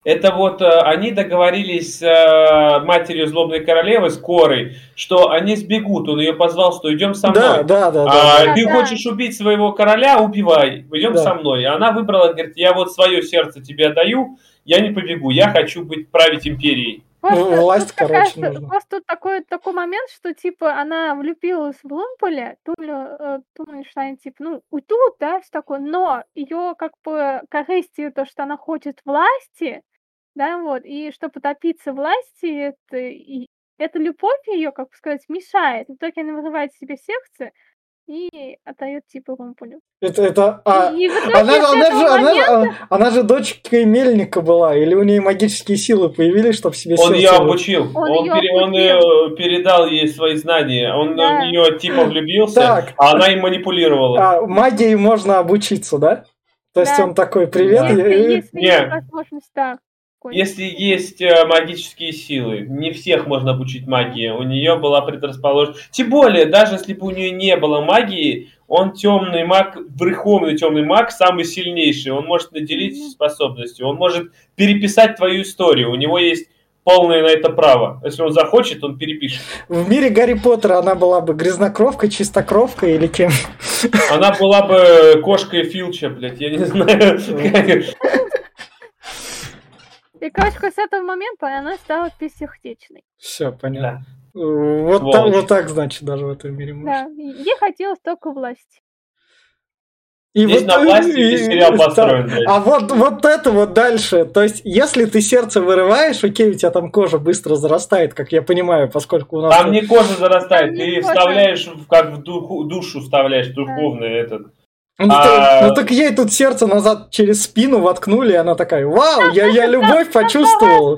Это вот э, они договорились с э, матерью злобной королевы, с Корой, что они сбегут. Он ее позвал, что идем со мной. Да, да, да. А, да, ты да. хочешь убить своего короля, убивай. Идем Да. со мной. И она выбрала, говорит, я вот свое сердце тебе отдаю, я не побегу, я хочу быть править империей. Просто, Ну, власть, тут такая короче, ст- нужна. просто тут такой, такой момент, что типа она влюбилась в Лумполя, думаю, э, что они типа, ну, уйдут, да, все такое, но ее как бы корыстью то, что она хочет власти, да, вот, и чтобы топиться власти, это, и, эта любовь ее, как бы сказать, мешает. В итоге она вызывает себе сердце и отдает типа Лумполю. Это, это, а, и, и она, она, же, она, момента- а- она же дочкой Мельника была, или у нее магические силы появились, чтобы себе Он ее обучил, Он он, её пере- он, э, передал ей свои знания, он Да. в нее типа влюбился, Так. а она им манипулировала. А, магии можно обучиться, да? То есть Да. он такой, привет, Да. я- Если, я- если Не. есть возможность, да. Какой-нибудь. Если есть э, магические силы, не всех можно обучить магии. У нее была предрасположенность. Тем более, даже если бы у нее не было магии, он темный маг, верховный темный маг, самый сильнейший. Он может наделить способностью. Он может переписать твою историю. У него есть полное на это право. Если он захочет, он перепишет. в мире Гарри Поттера она была бы грязнокровкой, чистокровкой или кем? Она была бы кошкой Филча, блядь, я не знаю. И, короче, с этого момента она стала бессердечной. Все, понятно. Да. Э, Вот, Сволочь. так, вот так, значит, даже в этом мире можно. Да, и ей хотелось только власти. И Здесь на власти весь сериал да. построен, блядь. А вот, вот это вот дальше. То есть, если ты сердце вырываешь, окей, у тебя там кожа быстро зарастает, как я понимаю, поскольку у нас... Там не кожа зарастает, Там ты кожа. вставляешь, как в духу- душу вставляешь, духовный этот. Ну, А- ну, так ей тут сердце назад через спину воткнули, и она такая, вау, я, я любовь почувствовала.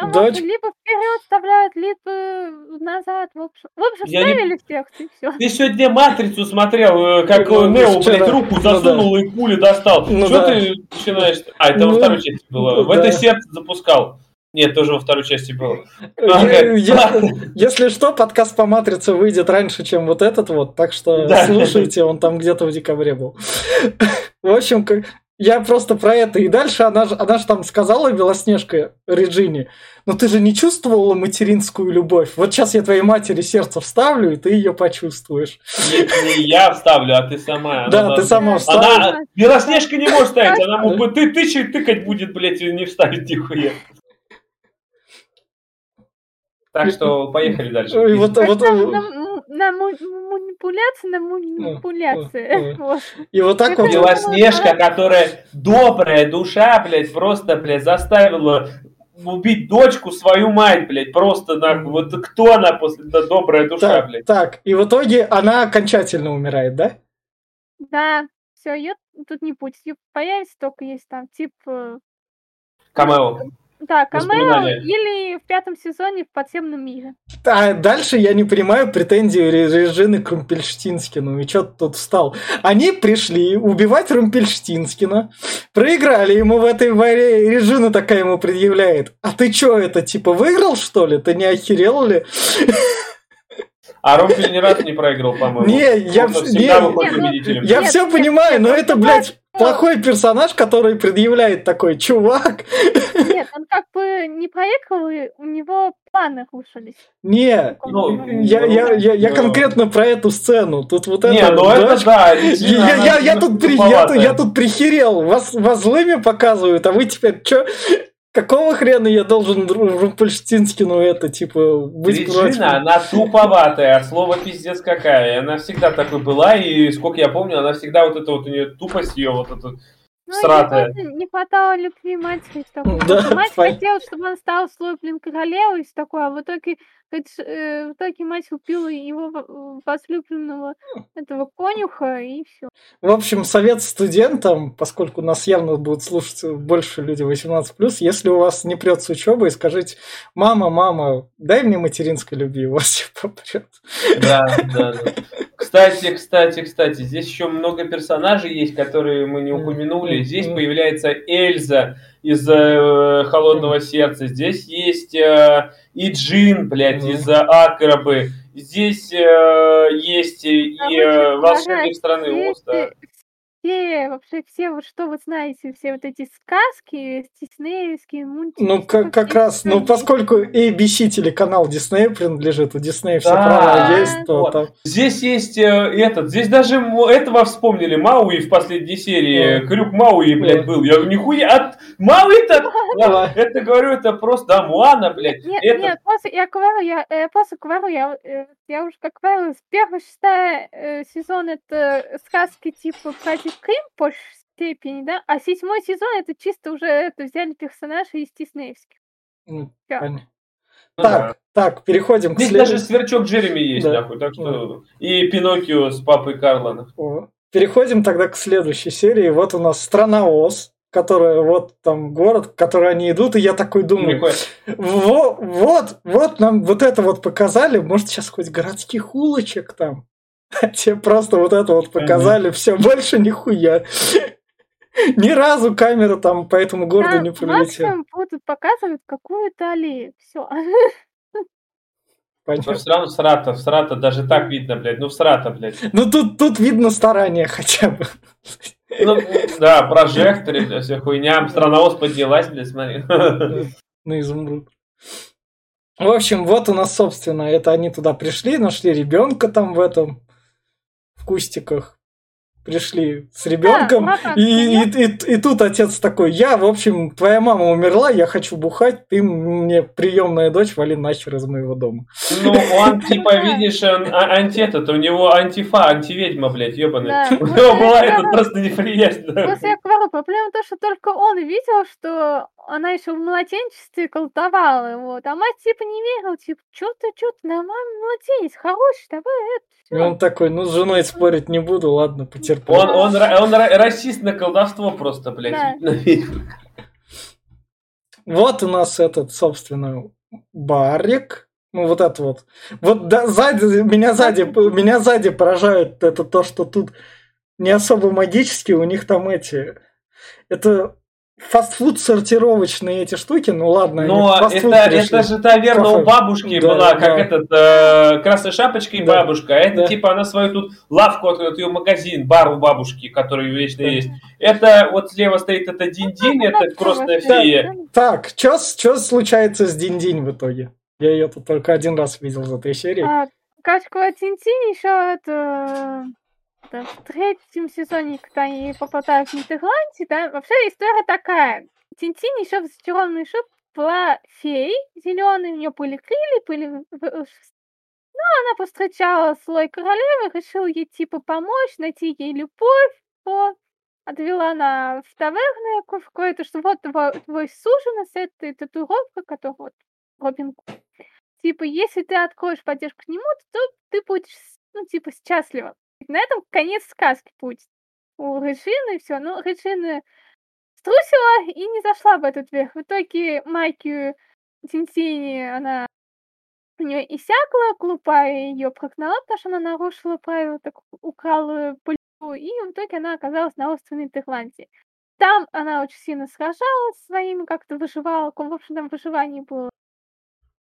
Там Дочь- либо вперед вставляют, либо назад. В общем, в общем Я не- вставили сердце и все. Ты сегодня матрицу смотрел, э, как Ну, э, Нео, вчера. блядь, руку Ну, засунул и пули достал. Ну, Что да. ты начинаешь? А, это во Ну, второй части было. В да. этой сердце запускал. Нет, тоже во второй части было. Ага. Если, что, подкаст по матрице выйдет раньше, чем вот этот вот, так что слушайте, он там где-то в декабре был. В общем, я просто про это. И дальше она же, она же там сказала, Белоснежка Реджине, ну ты же не чувствовала материнскую любовь. Вот сейчас я твоей матери сердце вставлю, и ты ее почувствуешь. Не, не я вставлю, а ты сама. Да, Она ты сама вставила. Она, Белоснежка не может ставить, она может ты тычать, тыкать будет, блядь, и не вставить нихуя. Так что поехали дальше. И вот, Так вот, на, на, на му- манипуляции, на ну, манипуляции. Вот. и вот так вот. Белоснежка, которая добрая душа, блядь, просто, блядь, заставила убить дочку, свою мать, блядь, просто нахуй. Вот кто она после да, добрая душа, Так, блядь? так, и в итоге она окончательно умирает, да? Да, все, ее тут не будет. Её появится только есть там тип... э, Камео. Да, камео или в пятом сезоне в подземном мире. А дальше я не понимаю претензию Ре- Режины Крумпельштинскину. И что тут встал? Они пришли убивать Румпельштинскина, проиграли ему в этой войне. Режина такая ему предъявляет. А ты что, это типа выиграл, что ли? Ты не охерел ли? А Ромпель ни разу не проиграл, по-моему. Не, я не, ну. Я Нет, все понимаю, но нет, это, ну, блядь? Плохой персонаж, который предъявляет такой, чувак, Нет, он как бы не проехал, и у него планы рушились. не, Ну, я, я, я, я ну. конкретно про эту сцену. Тут вот Не, это ну это да. Я, я, я, я тут при, я, я тут прихерел. Вас, вас злыми показывают, а вы теперь что? Какого хрена я должен Ру- Румпельштинскину это, типа, быть против? Регина, она туповатая, а слово пиздец какая. И Она всегда такой была, и сколько я помню, она всегда вот это вот у нее тупость ее вот это. Ну, Сратая. не хватало любви матери. такой. Да, Мать хотела, чтобы он стал свой, блин, королевой, такое, а в итоге, говорит, ш- э, в итоге мать убила его в- возлюбленного этого конюха, и все. В общем, совет студентам, поскольку нас явно будут слушать больше люди 18+, если у вас не прет с учебы, скажите, мама, мама, дай мне материнской любви, у вас все попрет. Да, да, да. Кстати, кстати, кстати, здесь еще много персонажей есть, которые мы не упомянули. Здесь появляется Эльза из э, Холодного сердца. Здесь есть э, и Джин, блядь, из Акробы. Здесь э, есть и Короче э, волшебник страны Оста. Все, вообще все, вот что вы знаете, все вот эти сказки, диснеевские мультики. Ну, как, как раз, ну, поскольку ABC телеканал Диснея принадлежит, у Диснея все Да. права есть, то Вот. там... Здесь есть э, этот, здесь даже этого вспомнили, Мауи в последней серии, Да. крюк Мауи, блядь, Да. был. Я говорю, нихуя, от Мауи-то, Да. это говорю, это просто, да, Муана, блядь, Нет, это, нет, просто я говорю, я э, просто говорю, я, э, я уже как говорила, с первого шестая э, сезон это сказки типа про Крым по степени, да, а седьмой сезон это чисто уже это взяли персонажей из диснеевских. Ну, понятно. да. Так, так, переходим к Здесь даже сверчок Джереми есть, Да. нахуй, так что... И Пиноккио с папой Карлона. О, Переходим тогда к следующей серии. Вот у нас страна Оз, которая вот там город, в который они идут, и я такой думаю, Прикольно. во- вот, вот нам вот это вот показали, может сейчас хоть городских улочек там. Тебе просто вот это вот показали, все, больше нихуя. Ни разу камера там по этому городу не пролетела. максимум будут показывать какую-то аллею. Все. Но Понятно. все равно всрата, всрата, даже так видно, блядь, ну всрата, блядь. Ну тут, тут видно старание хотя бы. Ну, да, прожекторы, блядь, вся хуйня. Страна Оз поднялась, блядь, смотри. на изумруд. В общем, вот у нас, собственно, это они туда пришли, нашли ребенка там в этом, в кустиках. Пришли с ребенком. Да, и, и, и- и тут отец такой, я, в общем, твоя мама умерла, я хочу бухать, ты мне приемная дочь, вали нахер из моего дома. Ну, он, типа, видишь, он а- анти этот, у него антифа, антиведьма, блядь, ебаный. Да, У вот него была это просто неприязнь. да. Просто я говорю, проблема в том, что только он видел, что она еще в младенчестве колдовала, вот. А мать типа не верила, типа, что ты, что ты, нормальный младенец, хороший, давай это, И всё». он такой, ну, с женой спорить не буду, ладно, потерплю. Он, он, он ра- расист на колдовство просто, блядь. Да. Вот у нас этот, собственно, барик. Ну, вот это вот. Вот да, сзади, меня сзади, меня сзади поражает это то, что тут не особо магически, у них там эти... Это фастфуд сортировочные эти штуки, ну ладно, Но фастфуд это, это же, наверное, у Кафе. бабушки Да, была, как да. этот, э, красная шапочка и Да. бабушка. А Это Да. типа она свою тут лавку открыла, ее магазин, бар у бабушки, который вечно Да. есть. Это вот слева стоит это Динь-Динь, Ну, это да, красная да, фея. Так, что случается с Динь-Динь в итоге? Я ее тут только один раз видел в этой серии. А, говоря, Тинтин еще это, это в третьем сезоне, когда они попадают в Нидерланде, да, вообще история такая. Тинтин еще в зачарованной шубе была феей зеленой, у нее были крылья, были... Ну, она повстречала слой королевы, решила ей типа помочь, найти ей любовь, вот. Отвела она в таверну какое-то, что вот твой, твой суженый с этой татуировкой, которую вот Робин. Типа, если ты откроешь поддержку к нему, то ты будешь, ну, типа, счастлива. На этом конец сказки будет. У Реджины все. Ну, Реджина струсила и не зашла в этот верх. В итоге Майки Тинтини, она у нее иссякла, глупая ее прогнала, потому что она нарушила правила, так украла пыльцу, и в итоге она оказалась на острове Нидерландии. Там она очень сильно сражалась со своими, как-то выживала, в общем, там выживание было.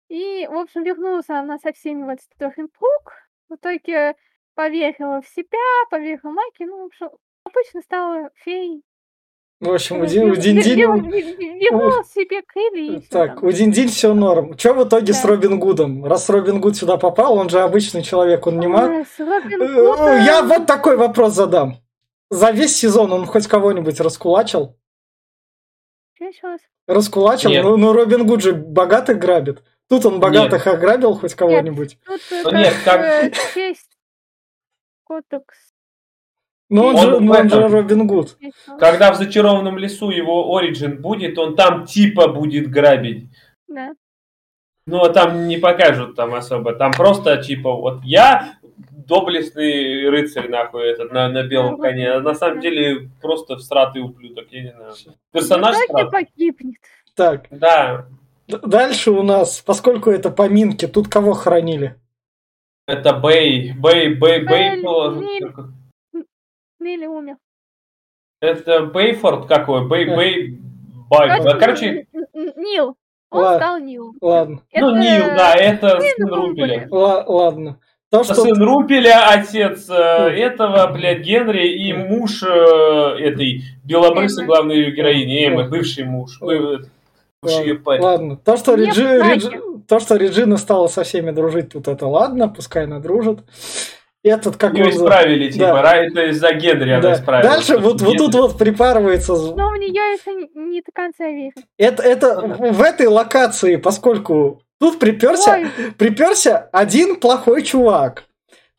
И, в общем, вернулась она со всеми в этот Торренбрук. В итоге поверила в себя, поверила Майке, ну, в общем, обычно стала феей. В общем, у Дин- у вер- Динь-Динь... вер- вер- вер- Вернула себе крылья и Так, там. у Динь-Динь все норм. Что в итоге с. Робин Гудом? Раз Робин Гуд сюда попал, он же обычный человек, он не маг. Э, Гудом. Я вот такой вопрос задам. За весь сезон он хоть кого-нибудь раскулачил? Раскулачил? Нет. Ну, ну, Робин Гуд же богатых грабит. Тут он богатых ограбил хоть кого-нибудь. Тут э, Ну как, нет, как- э, честь кодекс. Ну, он, Он же, в ну, он же Робин Гуд. Когда в зачарованном лесу его origin будет, он там типа будет грабить. Да. Ну, а там не покажут там особо. Там просто, типа, вот я доблестный рыцарь, нахуй, этот, на, на белом коне. А на самом деле просто всратый ублюдок, я не знаю. Персонаж всратый. погибнет. Так, Да, дальше у нас, поскольку это поминки, тут кого хоронили? Это Бэй, Бэй, Бэй, Бэй, Бэй, было- Ниль. Нелли умер. это Бейфорд какой, Бэй. Бэй, Бай. Короче, Нил. Он Ладно. стал Нил. Ладно, ну Нил, да, это сын ла- ладно. То, что... Сын Румпеля, отец э, этого, блядь, Генри и муж э, этой белобрысой главной героини, Эммы, бывший муж. бы- Бывший ее парень. Ладно, то, что. Реджи- то, что Реджина стала со всеми дружить, тут это ладно, пускай она дружит. Этот, как Ее он за- исправили, типа, Да. ра- это из-за Генри она Да. исправила. Дальше вот, вот тут вот припарывается... Но в нее еще не, до конца верю. Это, это в в этой локации, поскольку тут приперся, Ой, приперся один плохой чувак.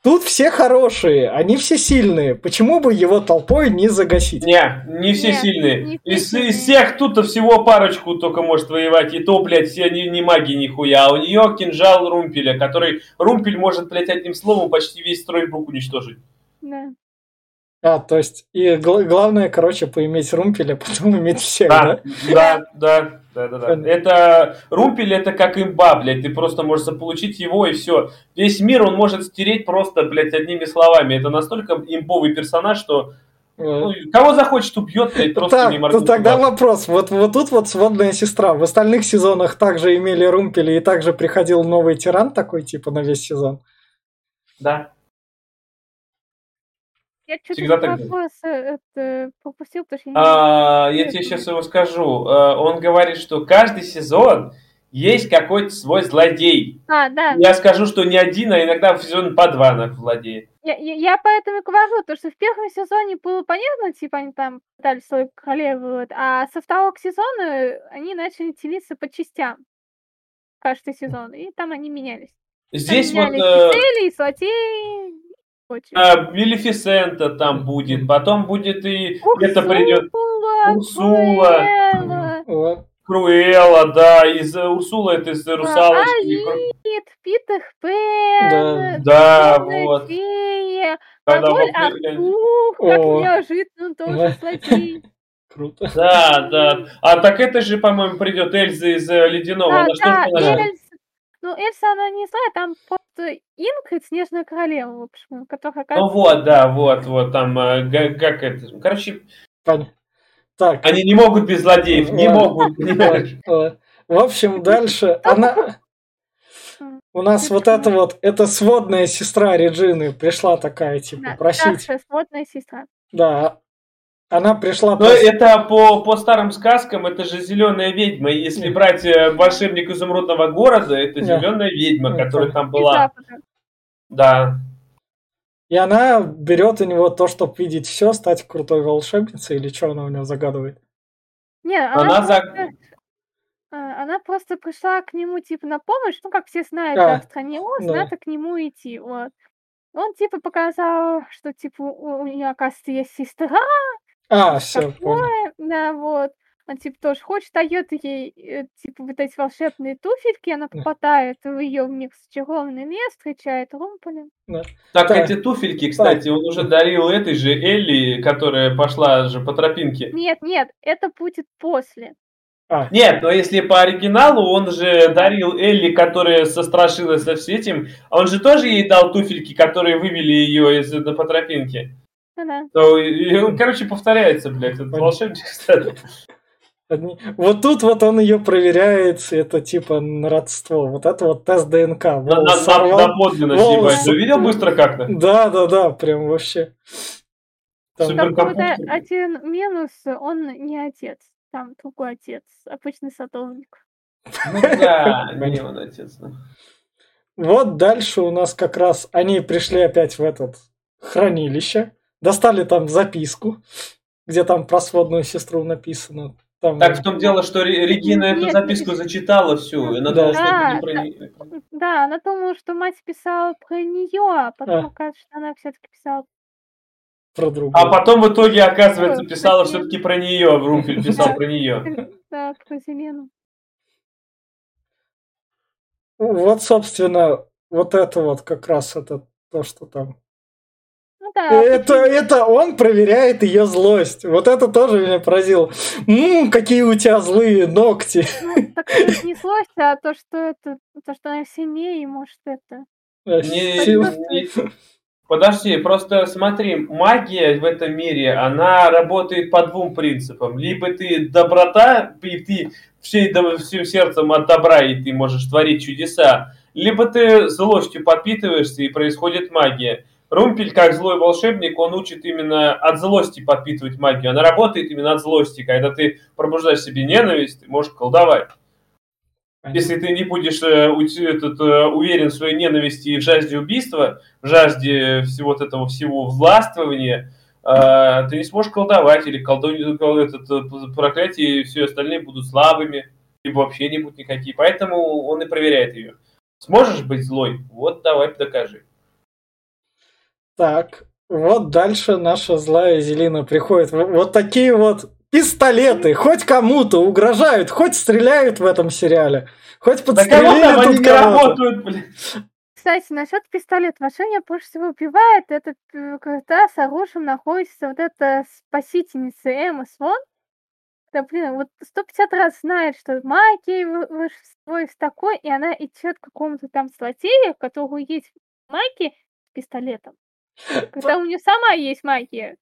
Тут все хорошие, они все сильные. Почему бы его толпой не загасить? Не, не все Нет, сильные. не все из, сильные. из всех тут всего парочку только может воевать. И то, блядь, все они не маги нихуя. А у нее кинжал Румпеля, который... Румпель может, блядь, одним словом почти весь стройбук уничтожить. да. А, то есть, и гла- главное, короче, поиметь румпеля, потом иметь всех, да? Да, да, да. Да, да, да. Понятно. Это Румпель это как имба, блядь. Ты просто можешь заполучить его и все. Весь мир он может стереть просто, блядь, одними словами. Это настолько имбовый персонаж, что ну, кого захочет убьет, блядь, просто Так, не то моргнув тогда вопрос. Вот, вот тут вот сводная сестра. В остальных сезонах также имели румпели и также приходил новый тиран такой, типа, на весь сезон. Да. Я Всегда так вопрос э, это, пропустил, потому что я не А, я тебе сейчас его скажу. А, Он говорит, что каждый сезон есть какой-то свой злодей. А, да. Я скажу, что не один, а иногда в сезон по два на злодея. Я, я, я поэтому и говорю, то, что в первом сезоне было понятно, типа они там пытались свою королеву, вот, а со второго сезона они начали делиться по частям каждый сезон, и там они менялись. Там Здесь вот менялись э, и злодеи. А, Мелефисента там будет, потом будет и это придет Урсула, Урсула. Круэлла. Круэлла, да, из э, Урсула это из русалочки. и Кру- Аид, Питер Пен, Да, Темная вот. фея, Когда король э, Артур, как неожиданно, тоже Да. злодей. Круто. Да, да. А так это же, по-моему, придет Эльза из э, Ледяного. Да, да, Эльза. Ну, Эльза, она не злая, там просто Ингрид, Снежная Королева, в общем, которая... Ну вот, да, вот, вот, там, э, как это, короче. Так, они не могут без злодеев, не могут, э, в общем, дальше она... У нас вот это вот, это сводная сестра Реджины пришла такая, типа, Да, просить. старшая сводная сестра. Да. Она пришла... Но прос- это по, по старым сказкам, это же зеленая ведьма. Если Мгм. брать э, волшебник изумрудного города, это Да. зеленая ведьма, Мгм. которая там была. Да. И она берет у него то, чтобы видеть все, стать крутой волшебницей, или что она у него загадывает? Не, Она она, за- просто, э, она просто пришла к нему, типа, на помощь, ну, как все знают, А, да, в стране Оз, да. надо к нему идти, вот. Он, типа, показал, что, типа, у, у нее, оказывается, есть сестра, А, все, понял. такое, да, вот. Он, типа, тоже хочет, дает ей, э, типа, вот эти волшебные туфельки, она Да. попадает в ее мир зачарованный лес, встречает Румполя. Так, Да. эти туфельки, кстати, он уже дарил этой же Элли, которая пошла же по тропинке. Нет, нет, это будет после. А, Нет, но если по оригиналу, он же дарил Элли, которая сострашилась со всем этим, а он же тоже ей дал туфельки, которые вывели ее из на по тропинке. Да-да. То, и- и он, короче, повторяется, блядь, этот волшебник, Вот тут вот он ее проверяет, это типа на родство. Вот это вот тест ДНК. На, Волос на, сорвал. на подлинность, волос. ебать. Ты видел быстро как-то? Да, да, да, прям вообще. Там-. Там, компьютер. один минус, он не отец. Там другой отец, обычный садовник. Ну да, не он отец. да. Вот дальше у нас как раз они пришли опять в этот хранилище, достали там записку, где там про сводную сестру написано. Там, Так в том дело, что Ре- Регина эту Нет, записку нет. зачитала всю, и она Да. должна Да, не про неё- Да, она думала, что мать писала про нее, а потом А. оказывается, что она все-таки писала. про другую. А потом в итоге, оказывается, писала все-таки про нее. Румпель писал про нее. Да, про Зелену. Вот, собственно, вот это вот как раз это то, что там. Ну да. Это, это он проверяет ее злость. Вот это тоже меня поразило. Ммм, какие у тебя злые ногти. Ну, так это не злость, а то, что это, то, что она сильнее, и может это. Не- Сил- не- Подожди, просто смотри, магия в этом мире, она работает по двум принципам. Либо ты доброта, и ты всей, всем сердцем от добра, и ты можешь творить чудеса. Либо ты злостью подпитываешься и происходит магия. Румпель, как злой волшебник, он учит именно от злости подпитывать магию. Она работает именно от злости. Когда ты пробуждаешь себе ненависть, ты можешь колдовать. Если ты не будешь э, этот, э, уверен в своей ненависти и в жажде убийства, в жажде всего вот этого всего властвования, э, ты не сможешь колдовать или колдовать этот проклятие, и все остальные будут слабыми, либо вообще не будут никакие. Поэтому он и проверяет ее. Сможешь быть злой? Вот давай докажи. Так, вот дальше наша злая Зелина приходит. Вот такие вот пистолеты хоть кому-то угрожают, хоть стреляют в этом сериале, хоть подстрелили да тут они не работают, блин. Кстати, насчет пистолета, во что меня больше всего убивает, это когда с оружием находится вот эта спасительница Эмма Свон. Да, блин, вот 150 раз знает, что магия свой с такой, и она идет к какому-то там злодею, у которого есть магия с пистолетом. Когда у нее сама есть магия.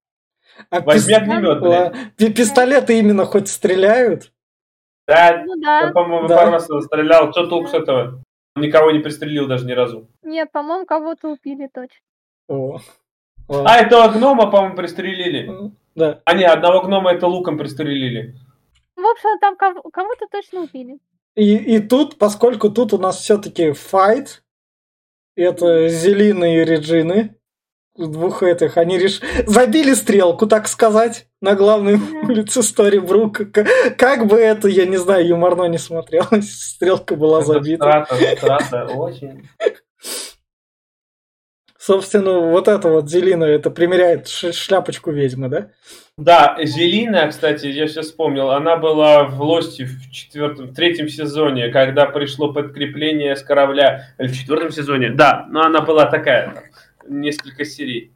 А Возьми огнемет, блядь. Пистолеты именно хоть стреляют? Да, ну, да. я, по-моему, да. пару раз стрелял. Что толк с этого? Никого не пристрелил даже ни разу. Нет, по-моему, кого-то убили точно. О. А, этого гнома, по-моему, пристрелили. Да. А не, одного гнома это луком пристрелили. В общем, там кого-то точно убили. И, и тут, поскольку тут у нас все-таки файт, это Зелины и Реджины, двух этих, они реш... забили стрелку, так сказать, на главной улице Стори Брук. Как бы это, я не знаю, юморно не смотрелось, стрелка была забита. Страта, страта, очень. Собственно, вот это вот Зелина, это примеряет шляпочку ведьмы, да? Да, Зелина, кстати, я сейчас вспомнил, она была в Лости в четвертом, в третьем сезоне, когда пришло подкрепление с корабля, или в четвертом сезоне, да, но она была такая, несколько серий.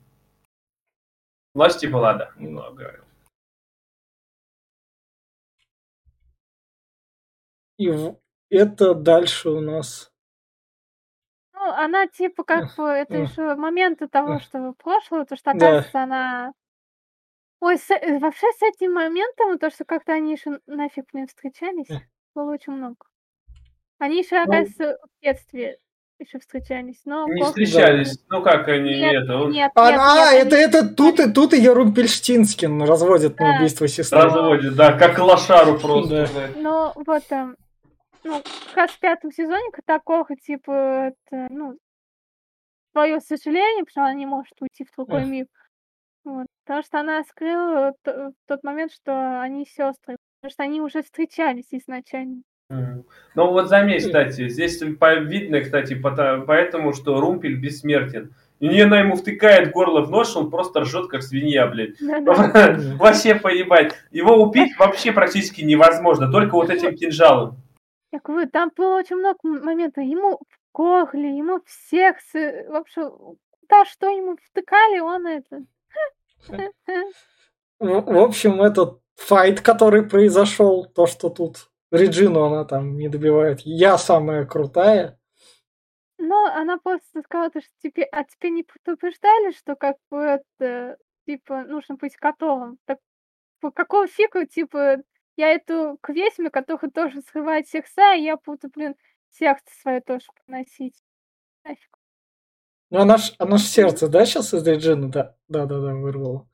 Власти была, да, немного говорил. И это дальше у нас. Ну, она типа как бы, это еще моменты того, что прошлого, то что оказывается да. она... Ой, с, э, вообще с этим моментом, то, что как-то они еще нафиг не встречались, было очень много. Они еще, ну оказывается, в детстве еще встречались, но... Не встречались. Ну как они нет, это? Нет, нет, а, нет, нет, это, это тут и тут ее Румпельштинскин разводит да. на убийство сестры. Разводит, да, как лошару просто. Да. Ну, вот, там, ну, как раз в пятом сезоне такого, типа, это, ну, свое сожаление, потому что она не может уйти в другой мир. Вот, потому что она скрыла в тот момент, что они сестры, потому что они уже встречались изначально. Ну вот заметь, кстати, здесь видно, кстати, поэтому, что Румпель бессмертен. И не она ему втыкает горло в нож, он просто ржет, как свинья, блядь. Вообще поебать. Его убить вообще практически невозможно, только вот этим кинжалом. Так вот, там было очень много моментов. Ему в горле, ему всех, вообще, да, что ему втыкали, он это... В общем, этот файт, который произошел, то, что тут Реджину она там не добивает. Я самая крутая. Но она просто сказала, что тебе, а тебе не предупреждали, что как бы это, типа, нужно быть готовым. Так по какого фига, типа, я эту к ведьме, которая тоже срывает сердца, и я буду, блин, сердце свое тоже поносить. Нафиг. Ну, она ж, она ж сердце, да, сейчас из Реджины, да, да, да, да, вырвала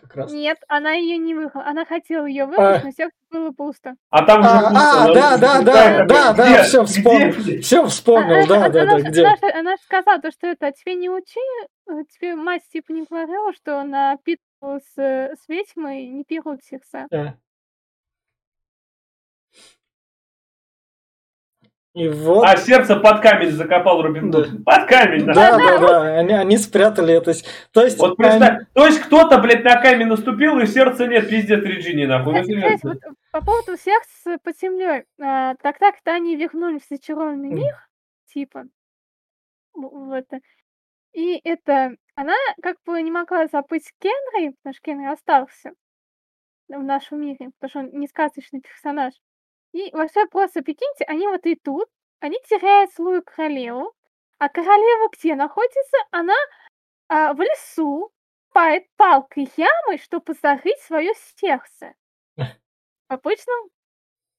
как раз. Нет, она ее не выиграла. Она хотела ее выиграть, а... но сердце было пусто. А там уже а, пусто. А, да, да, да, да, да, все вспомнил. Все вспомнил, да, да, да, где. Она же сказала, что это тебе не учи, э, тебе мать типа не говорила, что она питала с, с ведьмой, не пирует сердца. И вот... А сердце под камень закопал Робин Гуд. Да. Под камень, да. Да, да, да. Они, они спрятали это. То есть, вот представь, они... то есть кто-то, блядь, на камень наступил, и сердца нет, пиздец Реджини, нахуй. Кстати, вот, по поводу сердца под землей. А, так так-то они вернулись в зачарованный мир, типа. В это. И это, она как бы не могла забыть Кенри, потому что Кенри остался в нашем мире, потому что он не сказочный персонаж. И вообще просто прикиньте, они вот идут, они теряют свою королеву, а королева где находится? Она а, в лесу, копает палкой ямы, чтобы зарыть свое сердце. В обычном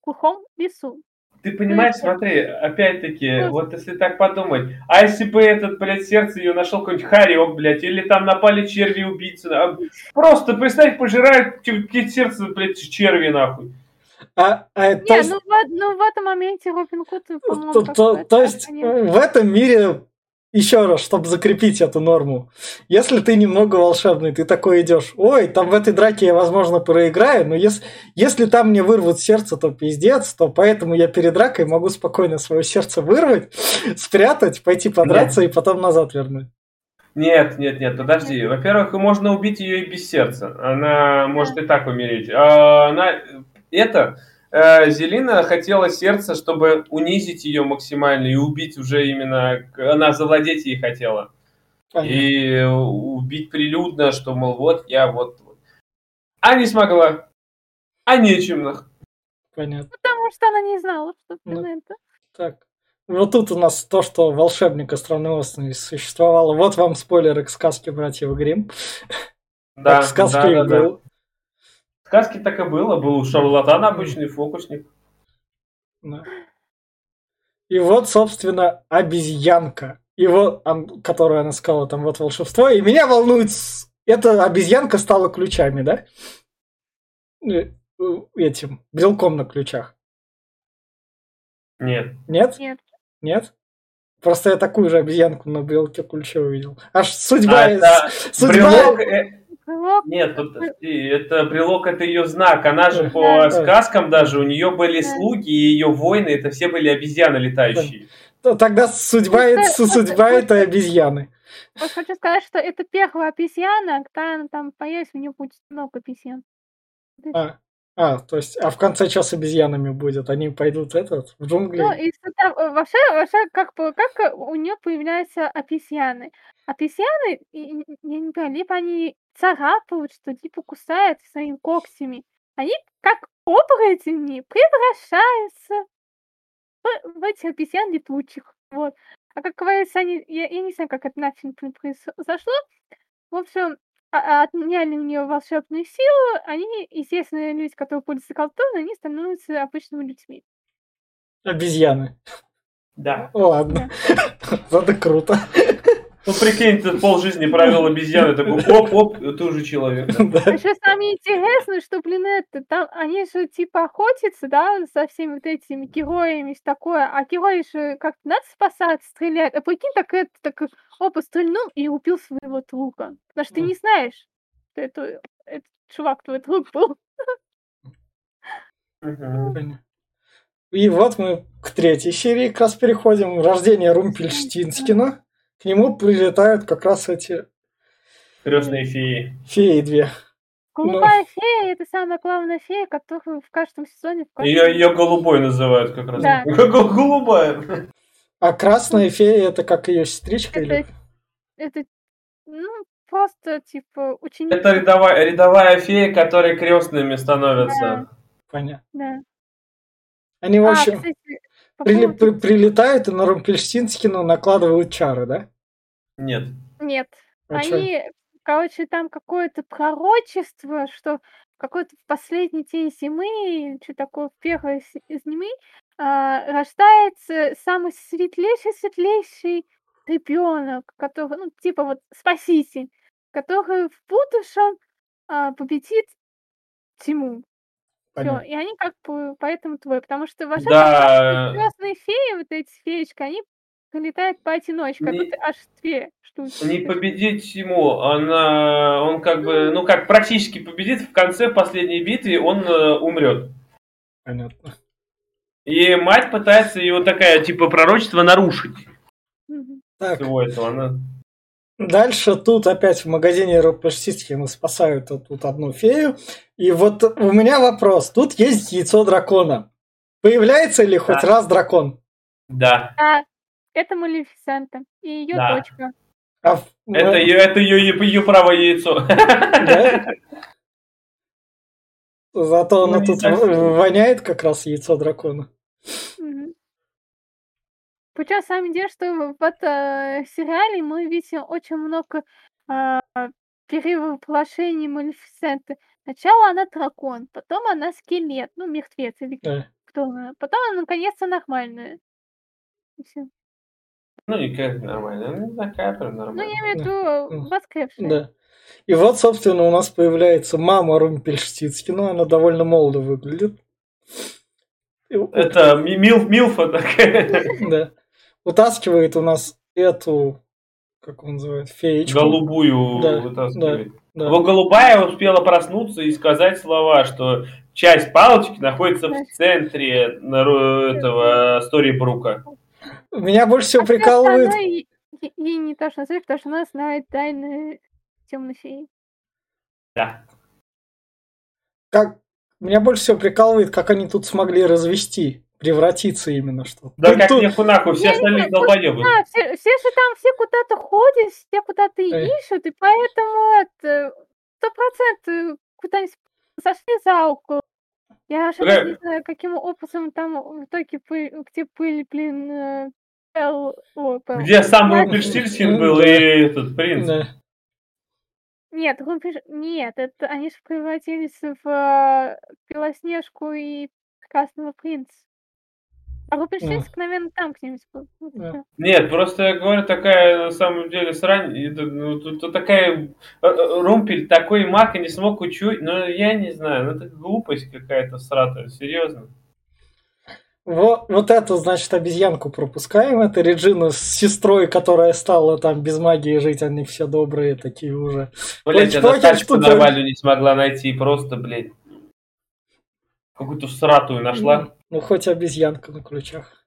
глухом лесу. ты понимаешь, смотри, опять-таки, вот если так подумать, а если бы этот, блядь, сердце ее нашел какой-нибудь Харек, блядь, или там напали черви убийцы, а просто, представь, пожирают сердце, блядь, черви, нахуй. А, а, Не, то есть, ну, в, ну в этом моменте Робин Худ, по-моему, то, то- то есть понятно. в этом мире, еще раз, чтобы закрепить эту норму, если ты немного волшебный, ты такой идешь, ой, там в этой драке я, возможно, проиграю, но если, если там мне вырвут сердце, то пиздец, то поэтому я перед дракой могу спокойно свое сердце вырвать, спрятать, пойти подраться и потом назад вернуть. Нет, нет, нет, подожди. Во-первых, можно убить ее и без сердца. Она может и так умереть. А она, это, э, Зелина хотела сердце, чтобы унизить ее максимально и убить уже именно, она завладеть ей хотела. Понятно. И убить прилюдно, что, мол, вот я вот. А не смогла. А нечем. Понятно. Потому что она не знала, что Ну. это. Так. Вот тут у нас то, что волшебник остроносный существовало. Вот вам спойлеры к сказке братьев Гримм. Да, да, и да, да. был. В сказке так и было. Был шарлатан обычный, фокусник. Да. И вот, собственно, обезьянка. И вот, которую она сказала, там вот волшебство. И меня волнует, эта обезьянка стала ключами, да? Э, Этим, брелком на ключах. Нет. Нет? Нет. Нет? Просто я такую же обезьянку на брелке ключа увидел. Аж судьба... А, это судьба... брелок, Брелок, Нет, подожди, это брелок, это ее знак. Она же по сказкам даже, у нее были слуги, и ее воины, это все были обезьяны летающие. То Тогда судьба, Это- это, судьба этой обезьяны. Вот хочу сказать, что это первая обезьяна, когда она там появится, у нее будет много обезьян. А, а, то есть, а в конце час обезьянами будет. Они пойдут этот, в джунгли. Ну, и что там, э, вообще, вообще, как, как э, у нее появляются обезьяны? Обезьяны, я не понимаю, либо они царапают, что типа кусают своими когтями. Они, как оборотни, превращаются в, в этих обезьян летучих. Вот. А как говорится, они, я, я не знаю, как это нафиг произошло. В общем, а- а отняли у нее волшебную силу, они, естественно, люди, которые пользуются колдуной, они становятся обычными людьми. Обезьяны. Да. Ладно. Это круто. Ну прикинь, ты полжизни провел обезьяны, такой оп-оп, ты уже человек. А еще самое интересное, что, блин, это, там, они же типа охотятся, да, со всеми вот этими героями, и такое, а герои же как-то надо спасать, стрелять. А прикинь, так это, так опа, стрельнул и убил своего друга. Потому что ты не знаешь, что это, этот чувак твой друг был. Понятно. И вот мы к третьей серии как раз переходим. Рождение Румпельштинскина. К нему прилетают как раз эти Крестные феи. феи две. Голубая фея это самая главная фея, которую в каждом сезоне в каждом- Ее, ее голубой называют как раз. Да. Гол- Голубая. А красная фея это как ее сестричка Это, или... это, ну, просто, типа, ученик. Это рядовая, рядовая фея, которые крестными становятся. Да. Понятно. Да. Они, в А, общем, кстати, по прили- при- прилетают и на Румпельштинскину накладывают чары, да? Нет. Нет, А чё? они, короче, там какое-то пророчество, что какой-то в последний день зимы, что такое, в первой с- зимы, а, рождается самый светлейший, светлейший ребенок, который, ну, типа вот спаситель, который в будущем а, победит тьму. Все, Понятно. и они как бы поэтому твой, потому что вообще Да. красные феи, вот эти феечки, они прилетают поодиночке, а Не- тут аж две штуки. Не победить ему, она, он как бы, ну как практически победит, в конце последней битвы он э, умрет. Понятно. И мать пытается его такая, типа, пророчество нарушить. Мгм. Так, Всего этого. Она... Дальше тут опять в магазине Румпельштинскина спасают вот тут одну фею. И вот у меня вопрос. Тут есть яйцо дракона. Появляется ли хоть Да. раз дракон? Да. А, это Малефисента и ее Да. дочка. А Это, ее, это ее, ее правое яйцо. Да? Зато Ну, не тут воняет как раз яйцо дракона. Причем самое дело, что в этом сериале мы видим очень много а, перевоплощений Малефисенты. Сначала она дракон, потом она скелет, ну, мертвец или Да. сторону. Потом она наконец-то нормальная. И всё. Ну, и как нормально. Ну, такая прям Ну, я нормальная. имею в Да. виду М. воскресшая. Да. И вот, собственно, у нас появляется мама Румпельштицкина. Она довольно молодо выглядит. Это ми- мил, Милфа такая. Да. Утаскивает у нас эту, как он называет, феечку. Голубую Да, вытаскивает. Да. Вот голубая успела проснуться и сказать слова, что часть палочки находится в центре нару- этого Сторибрука. Меня больше всего А прикалывает... остальное ей ей- не то, что называть, потому что она знает тайны темной феи. Да. Как... Меня больше всего прикалывает, как они тут смогли развести, превратиться именно что. Да как тут- нехуй нахуй, все остальные долбоебы. Да, все, все же там, все куда-то ходят, все куда-то Эй. ищут, и поэтому это сто процентов куда-нибудь зашли за угол. Я аж не знаю, каким образом там в итоге пыль, где пыль, блин, э, Пэл- о, Пэл. Где сам Румпельштильцхен был и этот принц. Да. Нет, Румпель- нет, это они же превратились в э, Белоснежку и Красного принца. А Румпельштильцк, наверное, там где-нибудь был. Вот и Да. Нет, просто я говорю, такая на самом деле срань, это, ну, тут- тут такая э, э, Румпель такой маг и не смог учуять, но я не знаю, ну это глупость какая-то сратая, серьезно. Вот, вот эту, значит, обезьянку пропускаем. Это Реджина с сестрой, которая стала там без магии жить. Они все добрые такие уже. Блять, она что-то- нормальную не смогла найти, просто, блядь, какую-то сратую нашла. Ну, хоть обезьянка на ключах.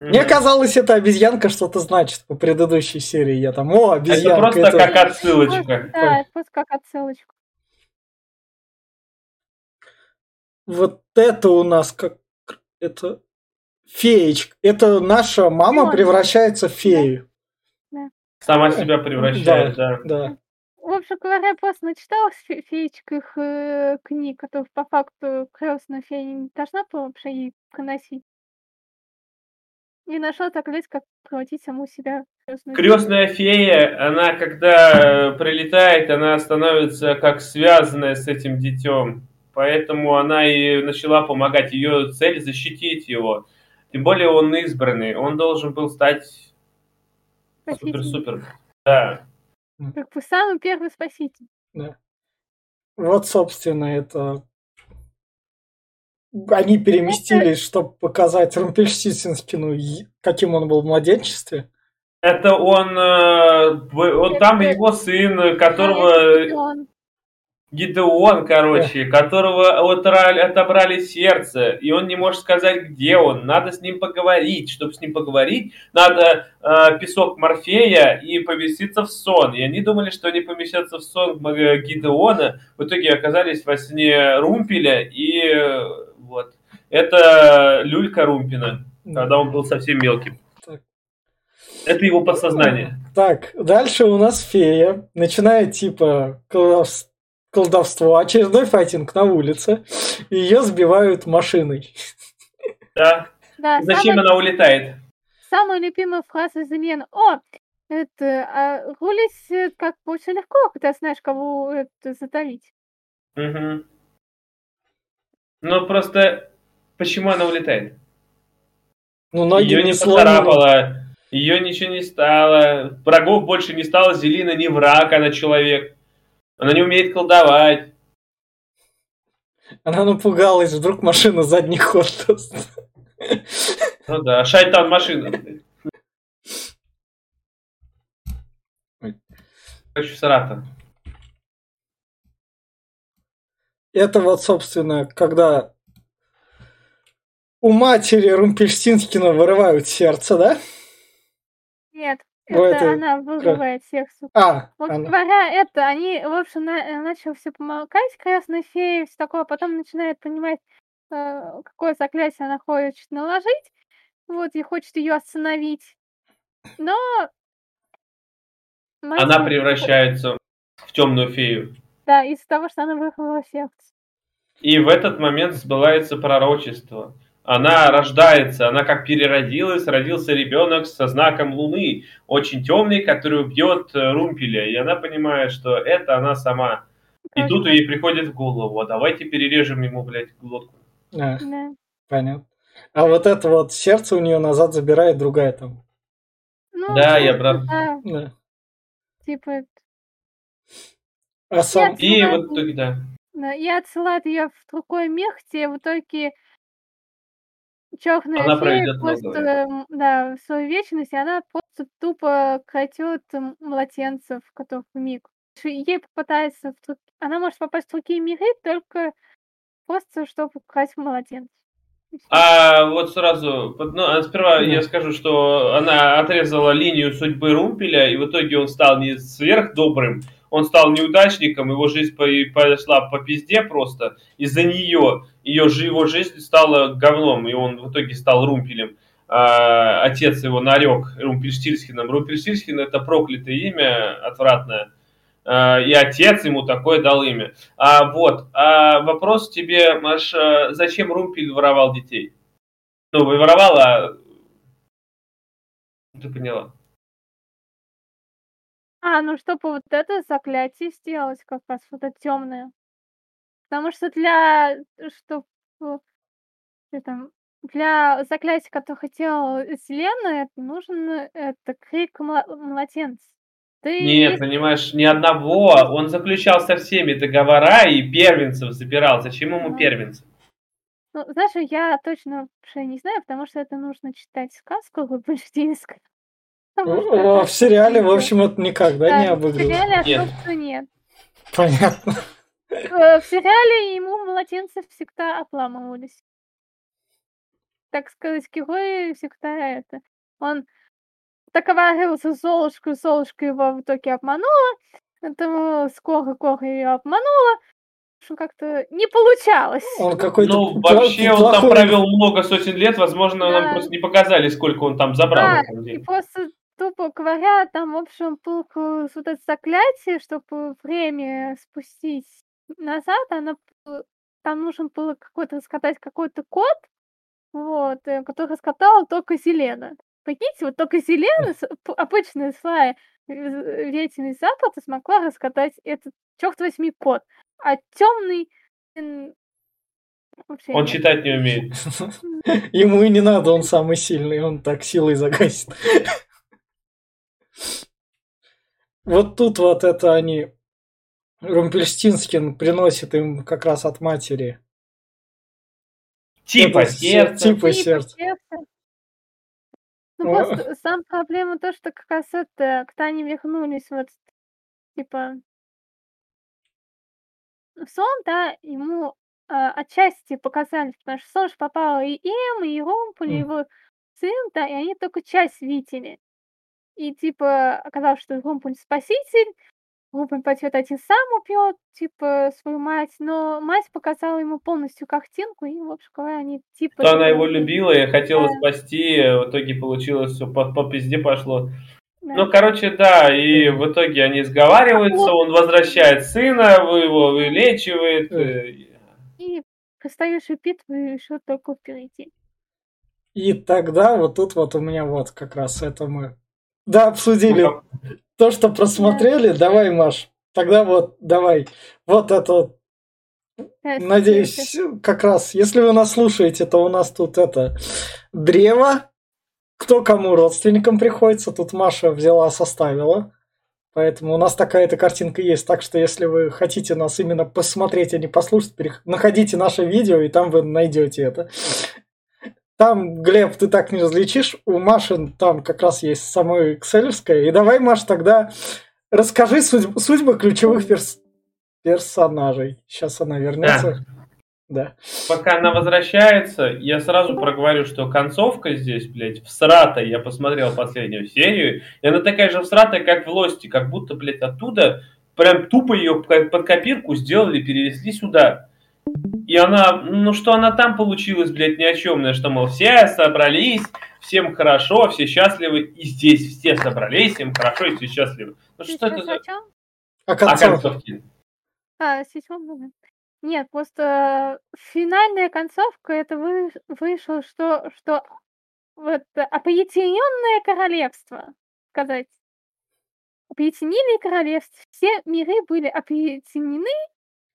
Мгм. Мне казалось, эта обезьянка что-то значит по предыдущей серии. Я там, о, Это обезьянка. просто это- как отсылочка. Да, это просто как отсылочка. Вот это у нас как... Это феечка. Это наша мама превращается в фею. Сама себя превращает, да. Да. В общем говоря, я просто начиталась в фе- феечках э, книг, которых по факту крестная фея не должна была вообще ей приносить. И нашла так лезть, как превратить саму себя в крестную фею. Крестная фея, она когда э, прилетает, она становится как связанная с этим детем. Поэтому она и начала помогать. Ее цель защитить его. Тем более он избранный. Он должен был стать супер-супер. Да. Как бы самый первый спаситель. Вот, собственно, это... Они переместились, чтобы показать Румпельштильцхену, и- каким он был в младенчестве. Это он, э, он там Это- его сын, А, это которого Гидеон. Короче, которого отрали- отобрали сердце, и он не может сказать, где он. Надо с ним поговорить. Чтобы с ним поговорить, надо э, песок Морфея и поместиться в сон. И они думали, что они поместятся в сон э, Гидеона. В итоге оказались во сне Румпеля, и э, вот. Это люлька Румпина, когда он был совсем мелким. Это его подсознание. Так, дальше у нас фея. Начинает типа колдовство, очередной файтинг на улице. и Ее сбивают машиной. Да? Да, Зачем самая, она улетает? самая любимая фраза замены. О, это, а, рулить э, как бы очень легко, когда знаешь, кого это задавить. Мгм. Ну просто почему она улетает? Ну, ноги Ее не не сломаны. поцарапало, ее ничего не стало, врагов больше не стало, Зелина не враг, она человек. Она не умеет колдовать. Она напугалась, вдруг машина задний ход даст. Ну да, шайтан машина. Короче, Сарата. Это вот, собственно, когда у матери Румпельштинскина вырывают сердце, да? Нет, Ну, это, это она вырывает сердце. А, Вот она- говоря это, они, в общем, на, э, начали все помолкать, красной феи, все такое, а потом начинает понимать, э, какое заклятие она хочет наложить, вот, и хочет ее остановить. Но... мать Она превращается в темную фею. Да, из-за того, что она вырвала сердце. И в этот момент сбывается пророчество. Она рождается, она как переродилась, родился ребенок со знаком Луны, очень темный, который убьет э, Румпеля. И она понимает, что это она сама. И тут ей приходит в голову, а давайте перережем ему, блядь, глотку. а. Да. Понятно. А вот это вот сердце у нее назад забирает другая там. Ну, Да, я прав. да, Да. типа, А сам... И Ну, вот итоге, да. да, и отсылает ее в другой мир, где в итоге черная Она фея просто, много. да, в свою вечность, и она просто тупо крадет м, младенцев, которых в миг. Ей попытается, в она может попасть в другие миры только просто, чтобы украсть младенцев. А вот сразу, ну, а сперва Да. я скажу, что она отрезала линию судьбы Румпеля, и в итоге он стал не сверхдобрым, он стал неудачником, его жизнь по- пошла по пизде просто. Из-за нее, ее, его жизнь стала говном, и он в итоге стал Румпелем. А, отец его нарек Румпельштильскиным. Румпельштильскин это проклятое имя, отвратное. А, и отец ему такое дал имя. А, вот, а вопрос тебе, Маш, зачем Румпель воровал детей? Ну, воровал, а... Ты поняла. А, ну чтобы вот это заклятие сделать, как раз вот это темное. Потому что для, чтоб, э, там, для заклятия, которое хотела Селена, это нужен э, это крик мла- младенца. Ты Нет, понимаешь, ни одного. Он заключал со всеми договора и первенцев забирал. Зачем ему Ага. первенцев? Ну, знаешь, я точно вообще не знаю, потому что это нужно читать сказку. Потому что О, это В сериале, в общем, это никогда не Да, в сериале особо что нет. Понятно. Э, В сериале ему младенцы всегда обламывались. Так сказать, герои всегда это. Он договаривался с Золушкой, Золушка его в итоге обманула. Это скоро Кора ее обманула. Общем, как-то не получалось. Он какой-то Ну, вообще, он там плохой- провел много сотен лет. Возможно, нам Да. просто не показали, сколько он там забрал. Да, и просто, тупо говоря, там, в общем, было к- вот это заклятие, чтобы время спустить назад, она, там нужен было какой-то раскатать какой-то код, вот, э, который раскатала только Зелена. Прикиньте, вот только Зелена, с- п- обычная своя ветвенный запад, смогла раскатать этот, черт возьми, код. А темный вообще Он нет. читать не умеет. Ему и не надо, он самый сильный, он так силой загасит. Вот тут вот это они... Румпельштинскин приносит им как раз от матери. Типа Это сердце. Типа Типа сердце. сердце. Ну, О. просто сам проблема то, что как раз это, когда они вернулись вот, типа, в сон, да, ему а, отчасти показали, потому что сон же попала и Эм, и Ромпуль, и М. его сын, да, и они только часть видели. И, типа, оказалось, что Ромпуль спаситель, Ромпуль пойдет один сам убьет, типа, свою мать, но мать показала ему полностью картинку, и, в общем говоря, они, типа... Что она его любила и хотела Да. спасти, в итоге получилось все по, по пизде пошло. Да. Ну, короче, да, и в итоге они сговариваются, он возвращает сына, вы его вылечивает. э, И предстоящую битву еще только впереди. И тогда вот тут вот у меня вот как раз это мы... Да, обсудили Ну, то, что просмотрели. Давай, Маш, тогда вот давай. Вот это Надеюсь, как раз, если вы нас слушаете, то у нас тут это древо. Кто кому родственникам приходится, тут Маша взяла, составила. Поэтому у нас такая-то картинка есть. Так что, если вы хотите нас именно посмотреть, а не послушать, перех- находите наше видео, и там вы найдете это. Там, Глеб, ты так не различишь. У Маши там как раз есть самое экселевское. И давай, Маш, тогда расскажи судьб- судьбы ключевых перс- персонажей. Сейчас она вернется. Да. Пока она возвращается, я сразу проговорю, что концовка здесь, блядь, всратая. Я посмотрел последнюю серию, и она такая же всратая, как в Лости, как будто, блядь, оттуда прям тупо ее под копирку сделали, перенесли сюда. И она, ну что она там получилась, блядь, ни о чемная, что, мол, все собрались, всем хорошо, все счастливы, и здесь все собрались, всем хорошо, и все счастливы. Ну Ты что это сейчас за... о? А А концовка? концовки? А, седьмом году. Нет, просто финальная концовка это вы, вышло, что, что вот опоединенное королевство, сказать. Объединили королевство, все миры были объединены,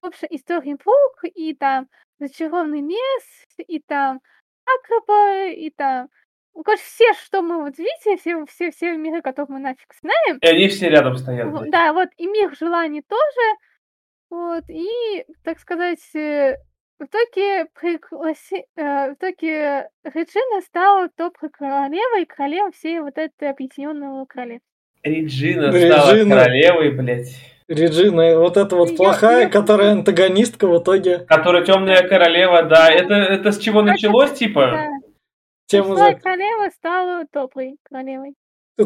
общем, истории Брук, и там зачарованный лес, и там Акроба, и там... Ну, короче, все, что мы вот видите, все, все, все миры, которых мы нафиг знаем. И они все рядом стоят. Вот, да, вот и мир желаний тоже. Вот, и, так сказать, э, в итоге, пригласи... э, в итоге Реджина стала топовой королевой, королевой всей вот этой объединенного королевства. Реджина Реджина. стала королевой, блядь. Реджина, вот эта вот Я- плохая, я- которая антагонистка в итоге Которая темная королева, да. Это, это с чего началось, типа? Да, тему Злая за... королева стала топовой королевой.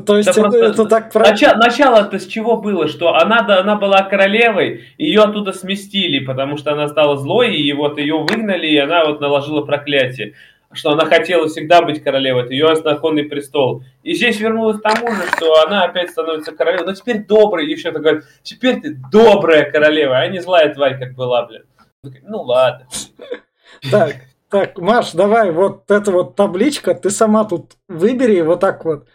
То есть Да это, просто это так про... Нача- Начало-то с чего было? Что она, да, она была королевой, ее оттуда сместили, потому что она стала злой, и вот ее выгнали, и она вот наложила проклятие. Что она хотела всегда быть королевой, это ее основной престол. И здесь вернулась к тому же, что она опять становится королевой, но теперь доброй, и еще говорит, теперь ты добрая королева, а не злая тварь, как была, блин. Ну ладно. Так, так, Маш, давай, вот эта вот табличка, ты сама тут выбери вот так вот.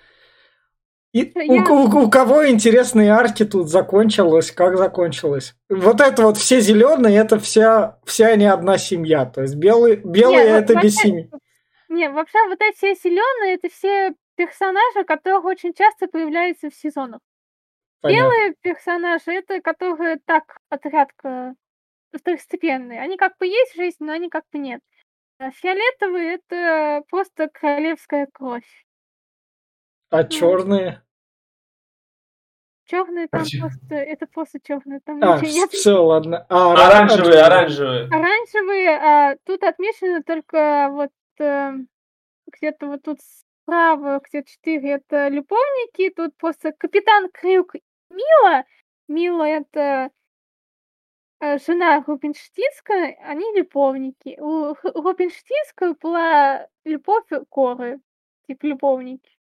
И у, Я- у- у кого интересные арки тут закончилось, как закончилось? Вот это вот все зеленые, это вся, вся не одна семья. То есть белые, белые Не, это во- без семьи. Не, вообще вот эти все зеленые, это все персонажи, которых очень часто появляются в сезонах. Понятно. Белые персонажи, это которые так, отрядка второстепенные. Они как бы есть в жизни, но они как бы нет. А фиолетовые это просто королевская кровь. А черные? Черные там чё? просто, это просто черные, там А, ничего нет. все, ладно. А, Оранжевые, оранжевые. Оранжевые, а, тут отмечено только вот э, где-то вот тут справа, где четыре, это любовники, тут просто капитан Крюк и Мила. Мила это э, жена Рубинштинска, они любовники. У Рубинштинска была любовь Коры, типа любовники.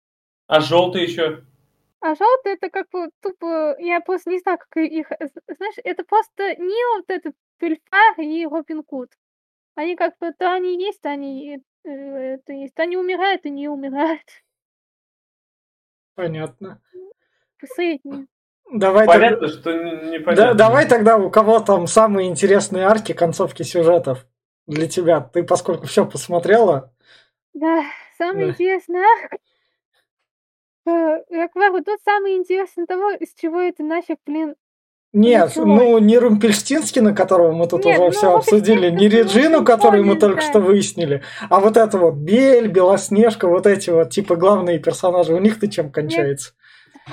А желтые еще? А желтый это как бы тупо, я просто не знаю, как их, э, знаешь, это просто Нил, вот этот Пельфар и Робин Гуд. Они как бы, то они есть, то они э, это есть, то они умирают и не умирают. Понятно. Средние. Давай, тогда- Понятно, что не- да- непонятно. давай тогда у кого там самые интересные арки, концовки сюжетов для тебя. Ты, поскольку все посмотрела, Да, самое Да. интересное, э, я говорю, тут самое интересное того, из чего это нафиг, блин, Нет, Ничего. ну не Румпельштинскина, которого мы тут Нет, уже ну, все обсудили, не Реджину, которую мы только что выяснили, а вот это вот Бель, Белоснежка, вот эти вот типа главные персонажи, у них-то чем кончается?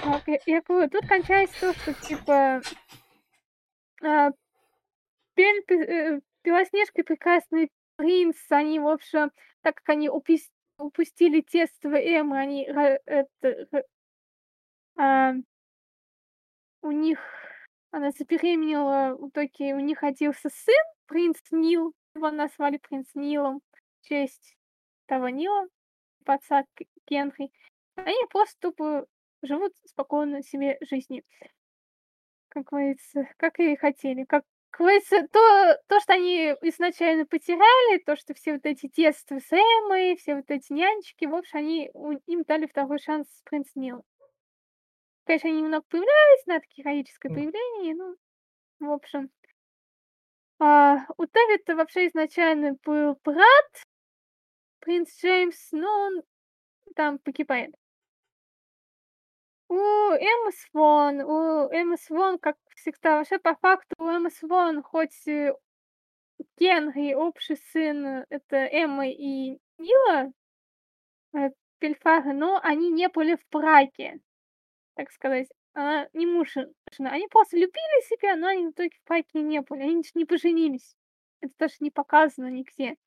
Так, я, говорю, тут кончается то, что типа а, Бель, э, Белоснежка и Прекрасный принц, они, в общем, так как они упустили детство Эммы, они ра- это, ра- а, у них она забеременела, в итоге у них родился сын, принц Нил, его назвали принц Нилом в честь того Нила, отца Генри. Они просто тупо живут спокойно себе жизнью. Как говорится, как и хотели. Как говорится, то, то, что они изначально потеряли, то, что все вот эти детства с Эммой, все вот эти нянечки, в общем, они им дали второй шанс с принц Нил. Конечно, они немного появлялись, на такие героическое М. появление, ну, в общем. А, у Дэвида вообще изначально был брат, принц Джеймс, но он там погибает. У Эммы Свон, у Эммы Свон, как всегда, вообще по факту у Эммы Свон, хоть э, Генри, общий сын, э, это Эммы и Нила э, Пельфара, но они не были в браке, так сказать. Она не муж и жена. Они просто любили себя, но они в итоге в браке не были. Они не поженились. Это даже не показано нигде.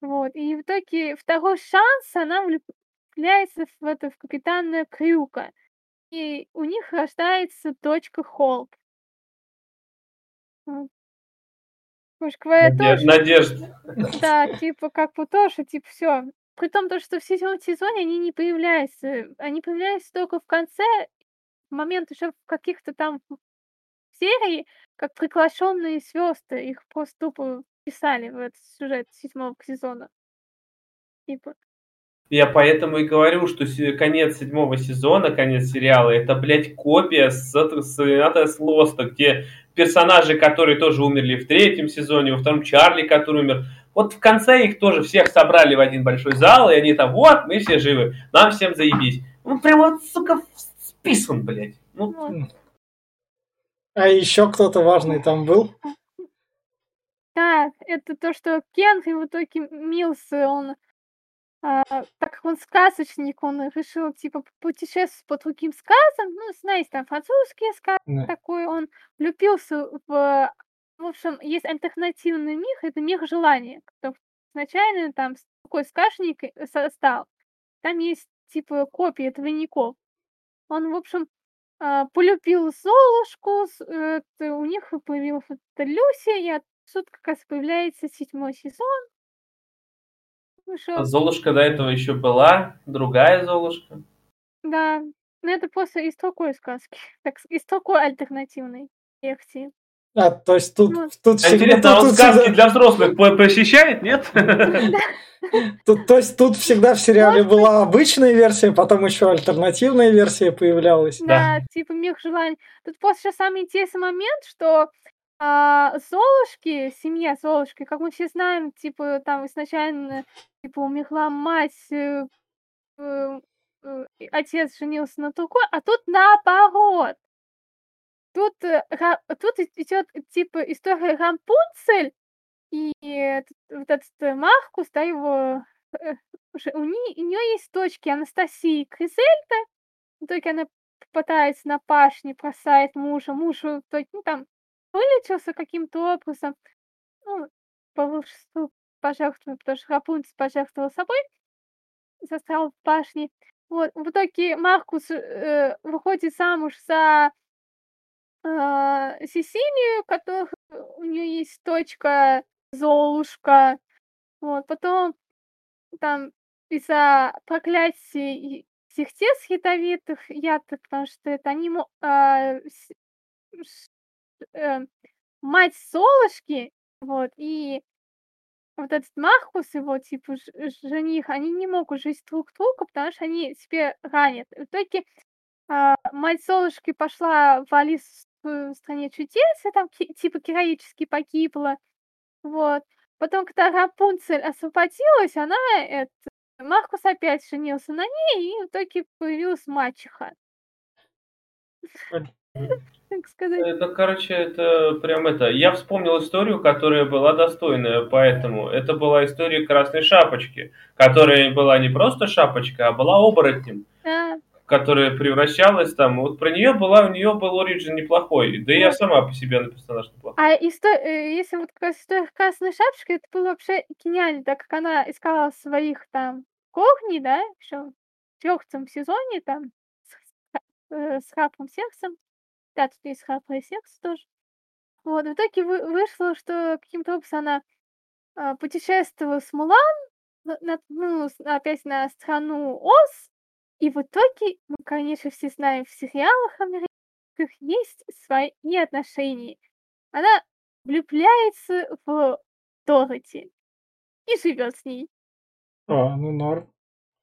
Вот. И в итоге второй шанс она влюбляется в это в капитана Крюка. И у них рождается дочка Холп. Вот. Говоря, Надежда. тоже, Надежда. да, типа, как бы тоже, типа, все. При том, то, что в седьмом сезоне они не появляются. Они появляются только в конце, в момент уже каких-то там серии, как приглашенные звезды. Их просто тупо писали в этот сюжет седьмого сезона. Типа. Я поэтому и говорю, что конец седьмого сезона, конец сериала, это, блядь, копия с, это- с Рената с Лоста, где персонажи, которые тоже умерли в третьем сезоне, во втором Чарли, который умер, Вот в конце их тоже всех собрали в один большой зал, и они там, вот, мы все живы, нам всем заебись. Ну, прям вот, сука, списан, блядь. Ну. А еще кто-то важный там был? Да, это то, что Кен и в итоге Милс, он, а, так как он сказочник, он решил, типа, путешествовать по другим сказам. Ну, знаете, там французские сказки, Да. такой он влюбился в... В общем, есть альтернативный мир, это мир желания. который Изначально там с- такой сказочник э, состав. Там есть, типа, копии двойников. Он, в общем, а, полюбил Золушку, с- э, т- у них появилась Люся, и отсюда как раз появляется седьмой сезон. Вышел, Золушка до этого еще была, другая Золушка. да. Но это после из такой сказки, так, с- из такой альтернативной версии. А, то есть тут, Ну. тут А Интересно, а тут- он тут сказки всегда- для взрослых по- посещает, нет? тут- то есть тут всегда в сериале была обычная версия, потом еще альтернативная версия появлялась. Да. Да, типа мир желаний. Тут просто самый интересный момент, что а, Золушки, семья Золушки, как мы все знаем, типа там изначально типа умерла мать, э, э, э, отец женился на другой, а тут наоборот. Тут, э, тут идет типа история Рампунцель и вот этот э, Маркус, да, его э, у, нее, у нее есть дочки Анастасии и Кризельда, в итоге она пытается на пашне, бросает мужа. Муж в итоге, ну, там, вылечился каким-то образом. Ну, по волшебству пожертвовал, потому что Рапунцель пожертвовал собой, застрял в башне. Вот, в итоге Маркус э, выходит замуж за а, Сесилию, которая у нее есть дочка Золушка. Вот, потом там из-за проклятий всех тех ядовитых ядов, потому что это они а, с- э, мать Золушки, вот, и вот этот Маркус, его типа жених, они не могут жить друг друга, потому что они себе ранят. В итоге а, мать Золушки пошла в Алису в стране чудес, и там ки- типа героически погибла. Вот. Потом, когда Рапунцель освободилась, она, это, Маркус опять женился на ней, и в итоге появилась мачеха. Так сказать. Это, короче, это прям это. Я вспомнил историю, которая была достойная, поэтому это была история Красной Шапочки, которая была не просто шапочка, а была оборотнем, Да, которая превращалась там. Вот про нее была, у нее был оригин неплохой, да и я Вот. сама по себе на персонаж неплохой. А исто- э, если вот как раз история Красной Шапочки, это было вообще гениально, так как она искала своих там корней, да, еще в четвертом сезоне там с, э, с храбрым сердцем. Да, тут есть храброе сердце тоже. Вот, в итоге вы- вышло, что каким-то образом она а, путешествовала с Мулан, на- наткнулась опять на страну Оз, и в итоге, мы, конечно, все знаем, в сериалах американских есть свои отношения. Она влюбляется в Дороти и живет с ней. А, ну норм.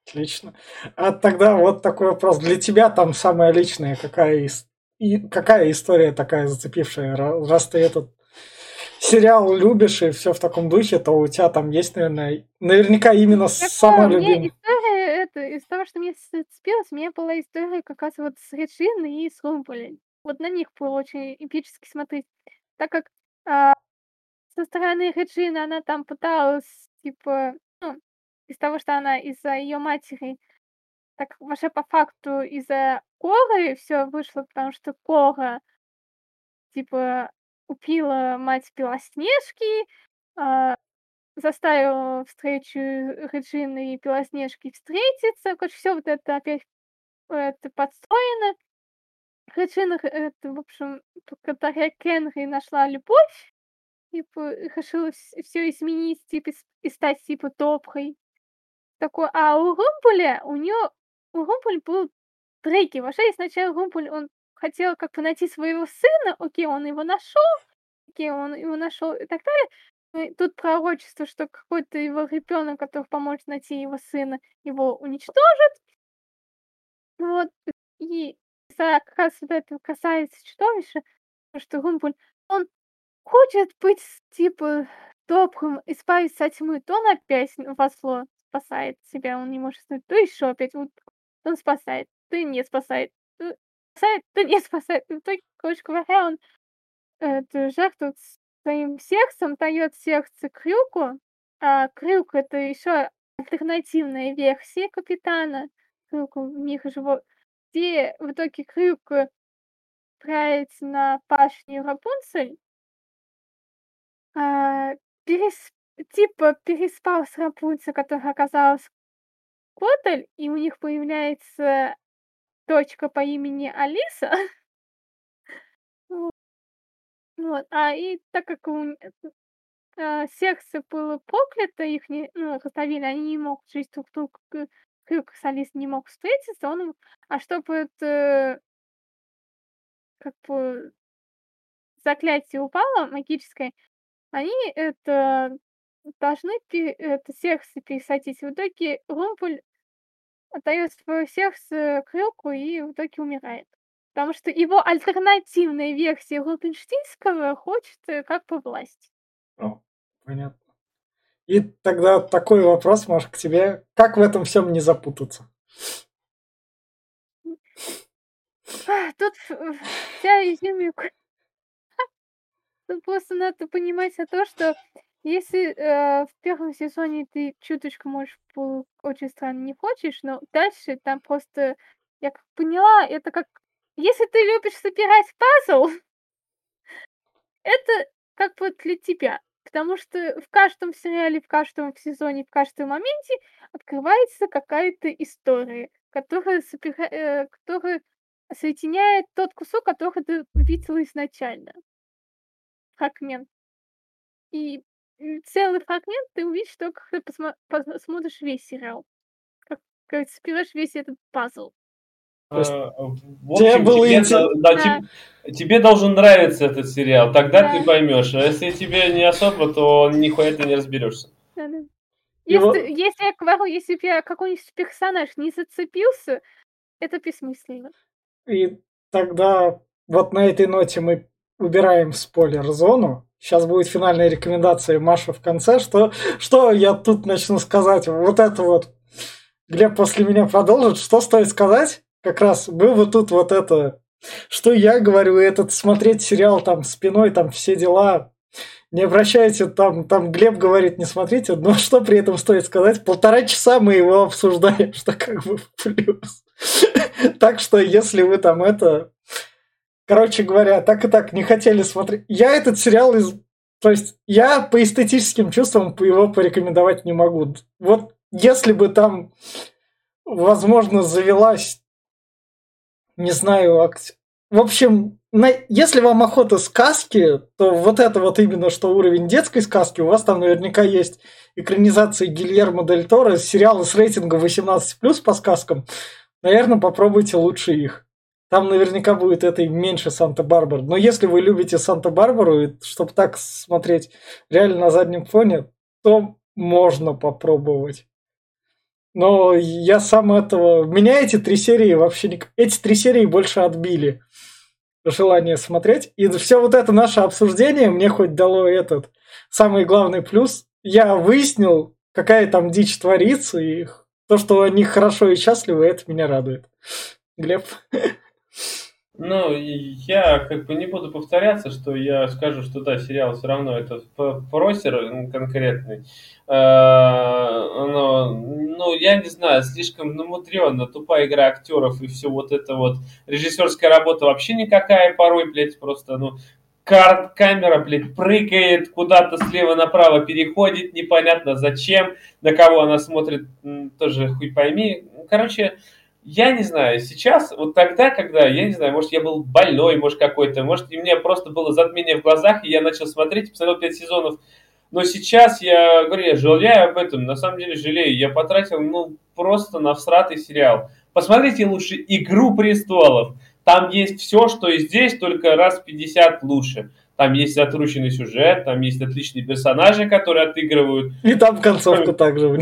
Отлично. А тогда вот такой вопрос. Для тебя там самая личная какая, ис- и какая история такая зацепившая? Ра- Раз ты этот сериал любишь и все в таком духе, то у тебя там есть, наверное, наверняка именно самая любимая. Того, что мне зацепилось, у меня была история как раз вот с Реджиной и с Румполем. Вот на них было очень эпически смотреть. Так как а, со стороны Реджины она там пыталась, типа, ну, из того, что она из-за ее матери, так вообще по факту из-за Коры все вышло, потому что Кора, типа, убила мать Белоснежки, а, заставила встречу Реджины и Белоснежки встретиться. Короче, все вот это опять это подстроено. Реджина, это, в общем, благодаря Кенри нашла любовь, и решила все изменить, типа, и стать, типа, доброй. Такой, а у Румпуля, у нее, у Румпуля был треки. Вообще, сначала Румпуль, он хотел как бы найти своего сына, окей, он его нашел, окей, он его нашел и так далее. Тут пророчество, что какой-то его ребенок, который поможет найти его сына, его уничтожит. Вот. И как раз вот это касается чудовища, то, что Румпуль, он хочет быть, типа, добрым, избавиться от тьмы, то он опять во спасает себя, он не может остановить, то еще опять вот он спасает, то не спасает, то спасает, то не спасает. В итоге, короче говоря, он эту жертву своим сердцем дает сердце Крюку, а Крюк это еще альтернативная версия капитана. Крюку в мир живот, где в итоге Крюк отправится на пашню Рапунцель, а, перес... типа переспал с Рапунцель, которая оказалась Котель, и у них появляется дочка по имени Алиса. Вот. А и так как у а, сердце было проклято, их не, ну, раздавили, они не могут жить друг друга, Крюк с не мог встретиться, он а чтобы это как бы заклятие упало магическое, они это должны это сердце пересадить. В итоге Румпель отдает свое сердце Крюку и в итоге умирает. Потому что его альтернативная версия Рубинштейнского хочет э, как бы власть. О, понятно. И тогда такой вопрос, может, к тебе. Как в этом всем не запутаться? Тут вся изюминка. Тут просто надо понимать о том, что если э, в первом сезоне ты чуточку, можешь, очень странно не хочешь, но дальше там просто, я как поняла, это как если ты любишь собирать пазл, это как бы для тебя. Потому что в каждом сериале, в каждом сезоне, в каждом моменте открывается какая-то история, которая, собира... э, которая соединяет тот кусок, который ты видел изначально. Фрагмент. И целый фрагмент ты увидишь только, когда посмо... посмотришь весь сериал. Как, как соберешь весь этот пазл. Э, в общем, тебе, да, тебе, тебе должен нравиться этот сериал, тогда да. ты поймешь. А если тебе не особо, то нихуя ты не разберешься. Да, да. Если, Его... если я говорю, если бы я какой-нибудь персонаж не зацепился, это бессмысленно. И тогда вот на этой ноте мы убираем спойлер-зону. Сейчас будет финальная рекомендация Маша в конце. Что, что я тут начну сказать? Вот это вот Глеб после меня продолжит. Что стоит сказать? Как раз был вот тут вот это, что я говорю, этот смотреть сериал там спиной, там все дела, не обращайте, там, там Глеб говорит, не смотрите, но что при этом стоит сказать, полтора часа мы его обсуждаем, что как бы плюс. Так что, если вы там это... Короче говоря, так и так не хотели смотреть. Я этот сериал из... То есть я по эстетическим чувствам его порекомендовать не могу. Вот если бы там, возможно, завелась не знаю, акт... в общем, на... если вам охота сказки, то вот это вот именно что уровень детской сказки, у вас там наверняка есть экранизации Гильермо Дель Торо, сериалы с рейтингом 18+, по сказкам, наверное, попробуйте лучше их. Там наверняка будет это и меньше Санта-Барбара. Но если вы любите Санта-Барбару, чтобы так смотреть реально на заднем фоне, то можно попробовать. Но я сам этого... Меня эти три серии вообще не... Эти три серии больше отбили желание смотреть. И все вот это наше обсуждение мне хоть дало этот самый главный плюс. Я выяснил, какая там дичь творится, и то, что они хорошо и счастливы, это меня радует. Глеб? Ну, я как бы не буду повторяться, что я скажу, что да, сериал все равно это просер конкретный. Э, но, ну, я не знаю, слишком намудренно, тупая игра актеров и все вот это вот. Режиссерская работа вообще никакая порой, блядь, просто, ну, кар камера, блядь, прыгает куда-то слева направо, переходит, непонятно зачем, на кого она смотрит, тоже хуй пойми. Короче, я не знаю, сейчас, вот тогда, когда, я не знаю, может, я был больной, может, какой-то, может, и мне просто было затмение в глазах, и я начал смотреть, посмотрел пять сезонов, но сейчас я говорю, я жалею об этом, на самом деле жалею, я потратил, ну, просто на всратый сериал. Посмотрите лучше «Игру престолов», там есть все, что и здесь, только раз в 50 лучше. Там есть отрученный сюжет, там есть отличные персонажи, которые отыгрывают. И там концовка также.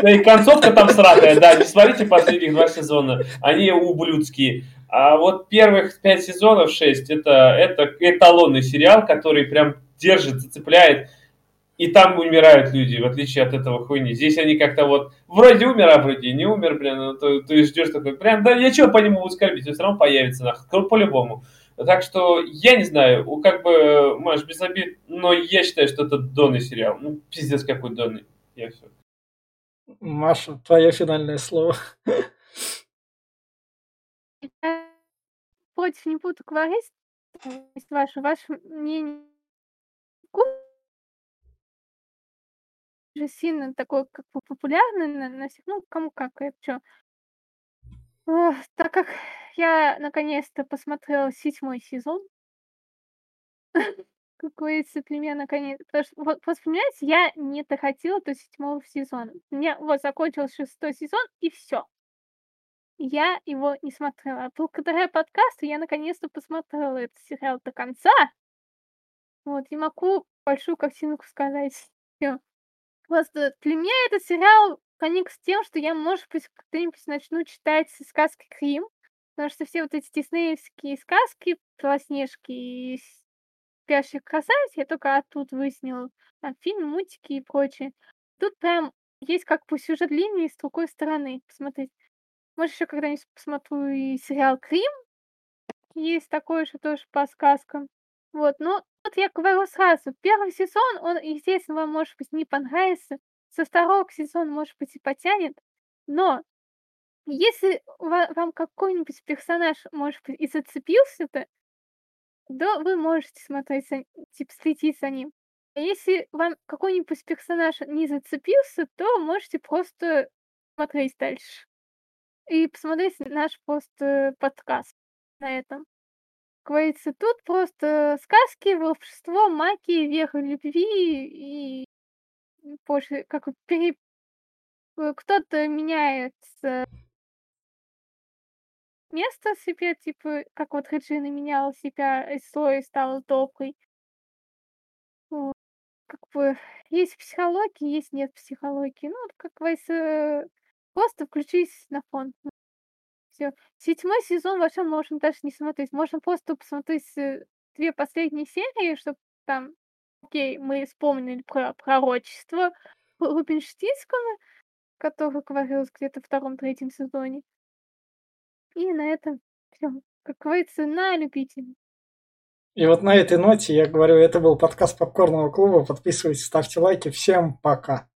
Да и концовка там сратая, да. Не смотрите последних два сезона, они ублюдские. А вот первых пять сезонов, шесть, это, это эталонный сериал, который прям держит, зацепляет. и там умирают люди, в отличие от этого хуйни. Здесь они как-то вот вроде умер, а вроде не умер, блин. Ну, то, ты ждешь такой, прям, да я чего по нему буду скорбить, он все равно появится, нахуй, по-любому. Так что, я не знаю, как бы, Маш, без обид, но я считаю, что это донный сериал. Ну, пиздец какой донный. Я все. Маша, твое финальное слово. Я против не буду говорить, ваше, ваше мнение же сильно такой, как бы популярный на, на всех, ну, кому как, я чё. Ох, так как я наконец-то посмотрела седьмой сезон, как говорится, для меня наконец, потому что, вот, вот понимаете, я не доходила до седьмого сезона. У меня вот закончился шестой сезон, и все. Я его не смотрела. А благодаря подкасту я наконец-то посмотрела этот сериал до конца. Вот, и могу большую картинку сказать. Всё. Просто для меня этот сериал конец с тем, что я, может быть, когда-нибудь начну читать сказки Крим, потому что все вот эти диснеевские сказки, Белоснежки и Спящих красавиц, я только оттуда выяснила, там фильм, мультики и прочее. Тут прям есть как бы сюжет линии с другой стороны посмотреть. Может, еще когда-нибудь посмотрю и сериал Крим. Есть такой же тоже по сказкам. Вот, но вот я говорю сразу, первый сезон, он, естественно, вам, может быть, не понравится. Со второго сезона, может быть, и потянет. Но если вам какой-нибудь персонаж, может быть, и зацепился-то, то вы можете смотреть, типа, следить за ним. А если вам какой-нибудь персонаж не зацепился, то можете просто смотреть дальше. И посмотреть наш просто подкаст на этом говорится, тут просто сказки, волшебство, магия, вера любви и позже как пере... Э, кто-то меняет место себе, типа, как вот Реджина меняла себя из злой стала доброй. Вот. Как бы есть психология, есть нет психологии. Ну, как говорится, просто включись на фон все. Седьмой сезон вообще можно даже не смотреть. Можно просто посмотреть э, две последние серии, чтобы там, окей, мы вспомнили про пророчество Рубинштинского, которое говорилось где-то в втором-третьем сезоне. И на этом все. Как говорится, на любителя. И вот на этой ноте я говорю, это был подкаст Попкорного клуба. Подписывайтесь, ставьте лайки. Всем пока.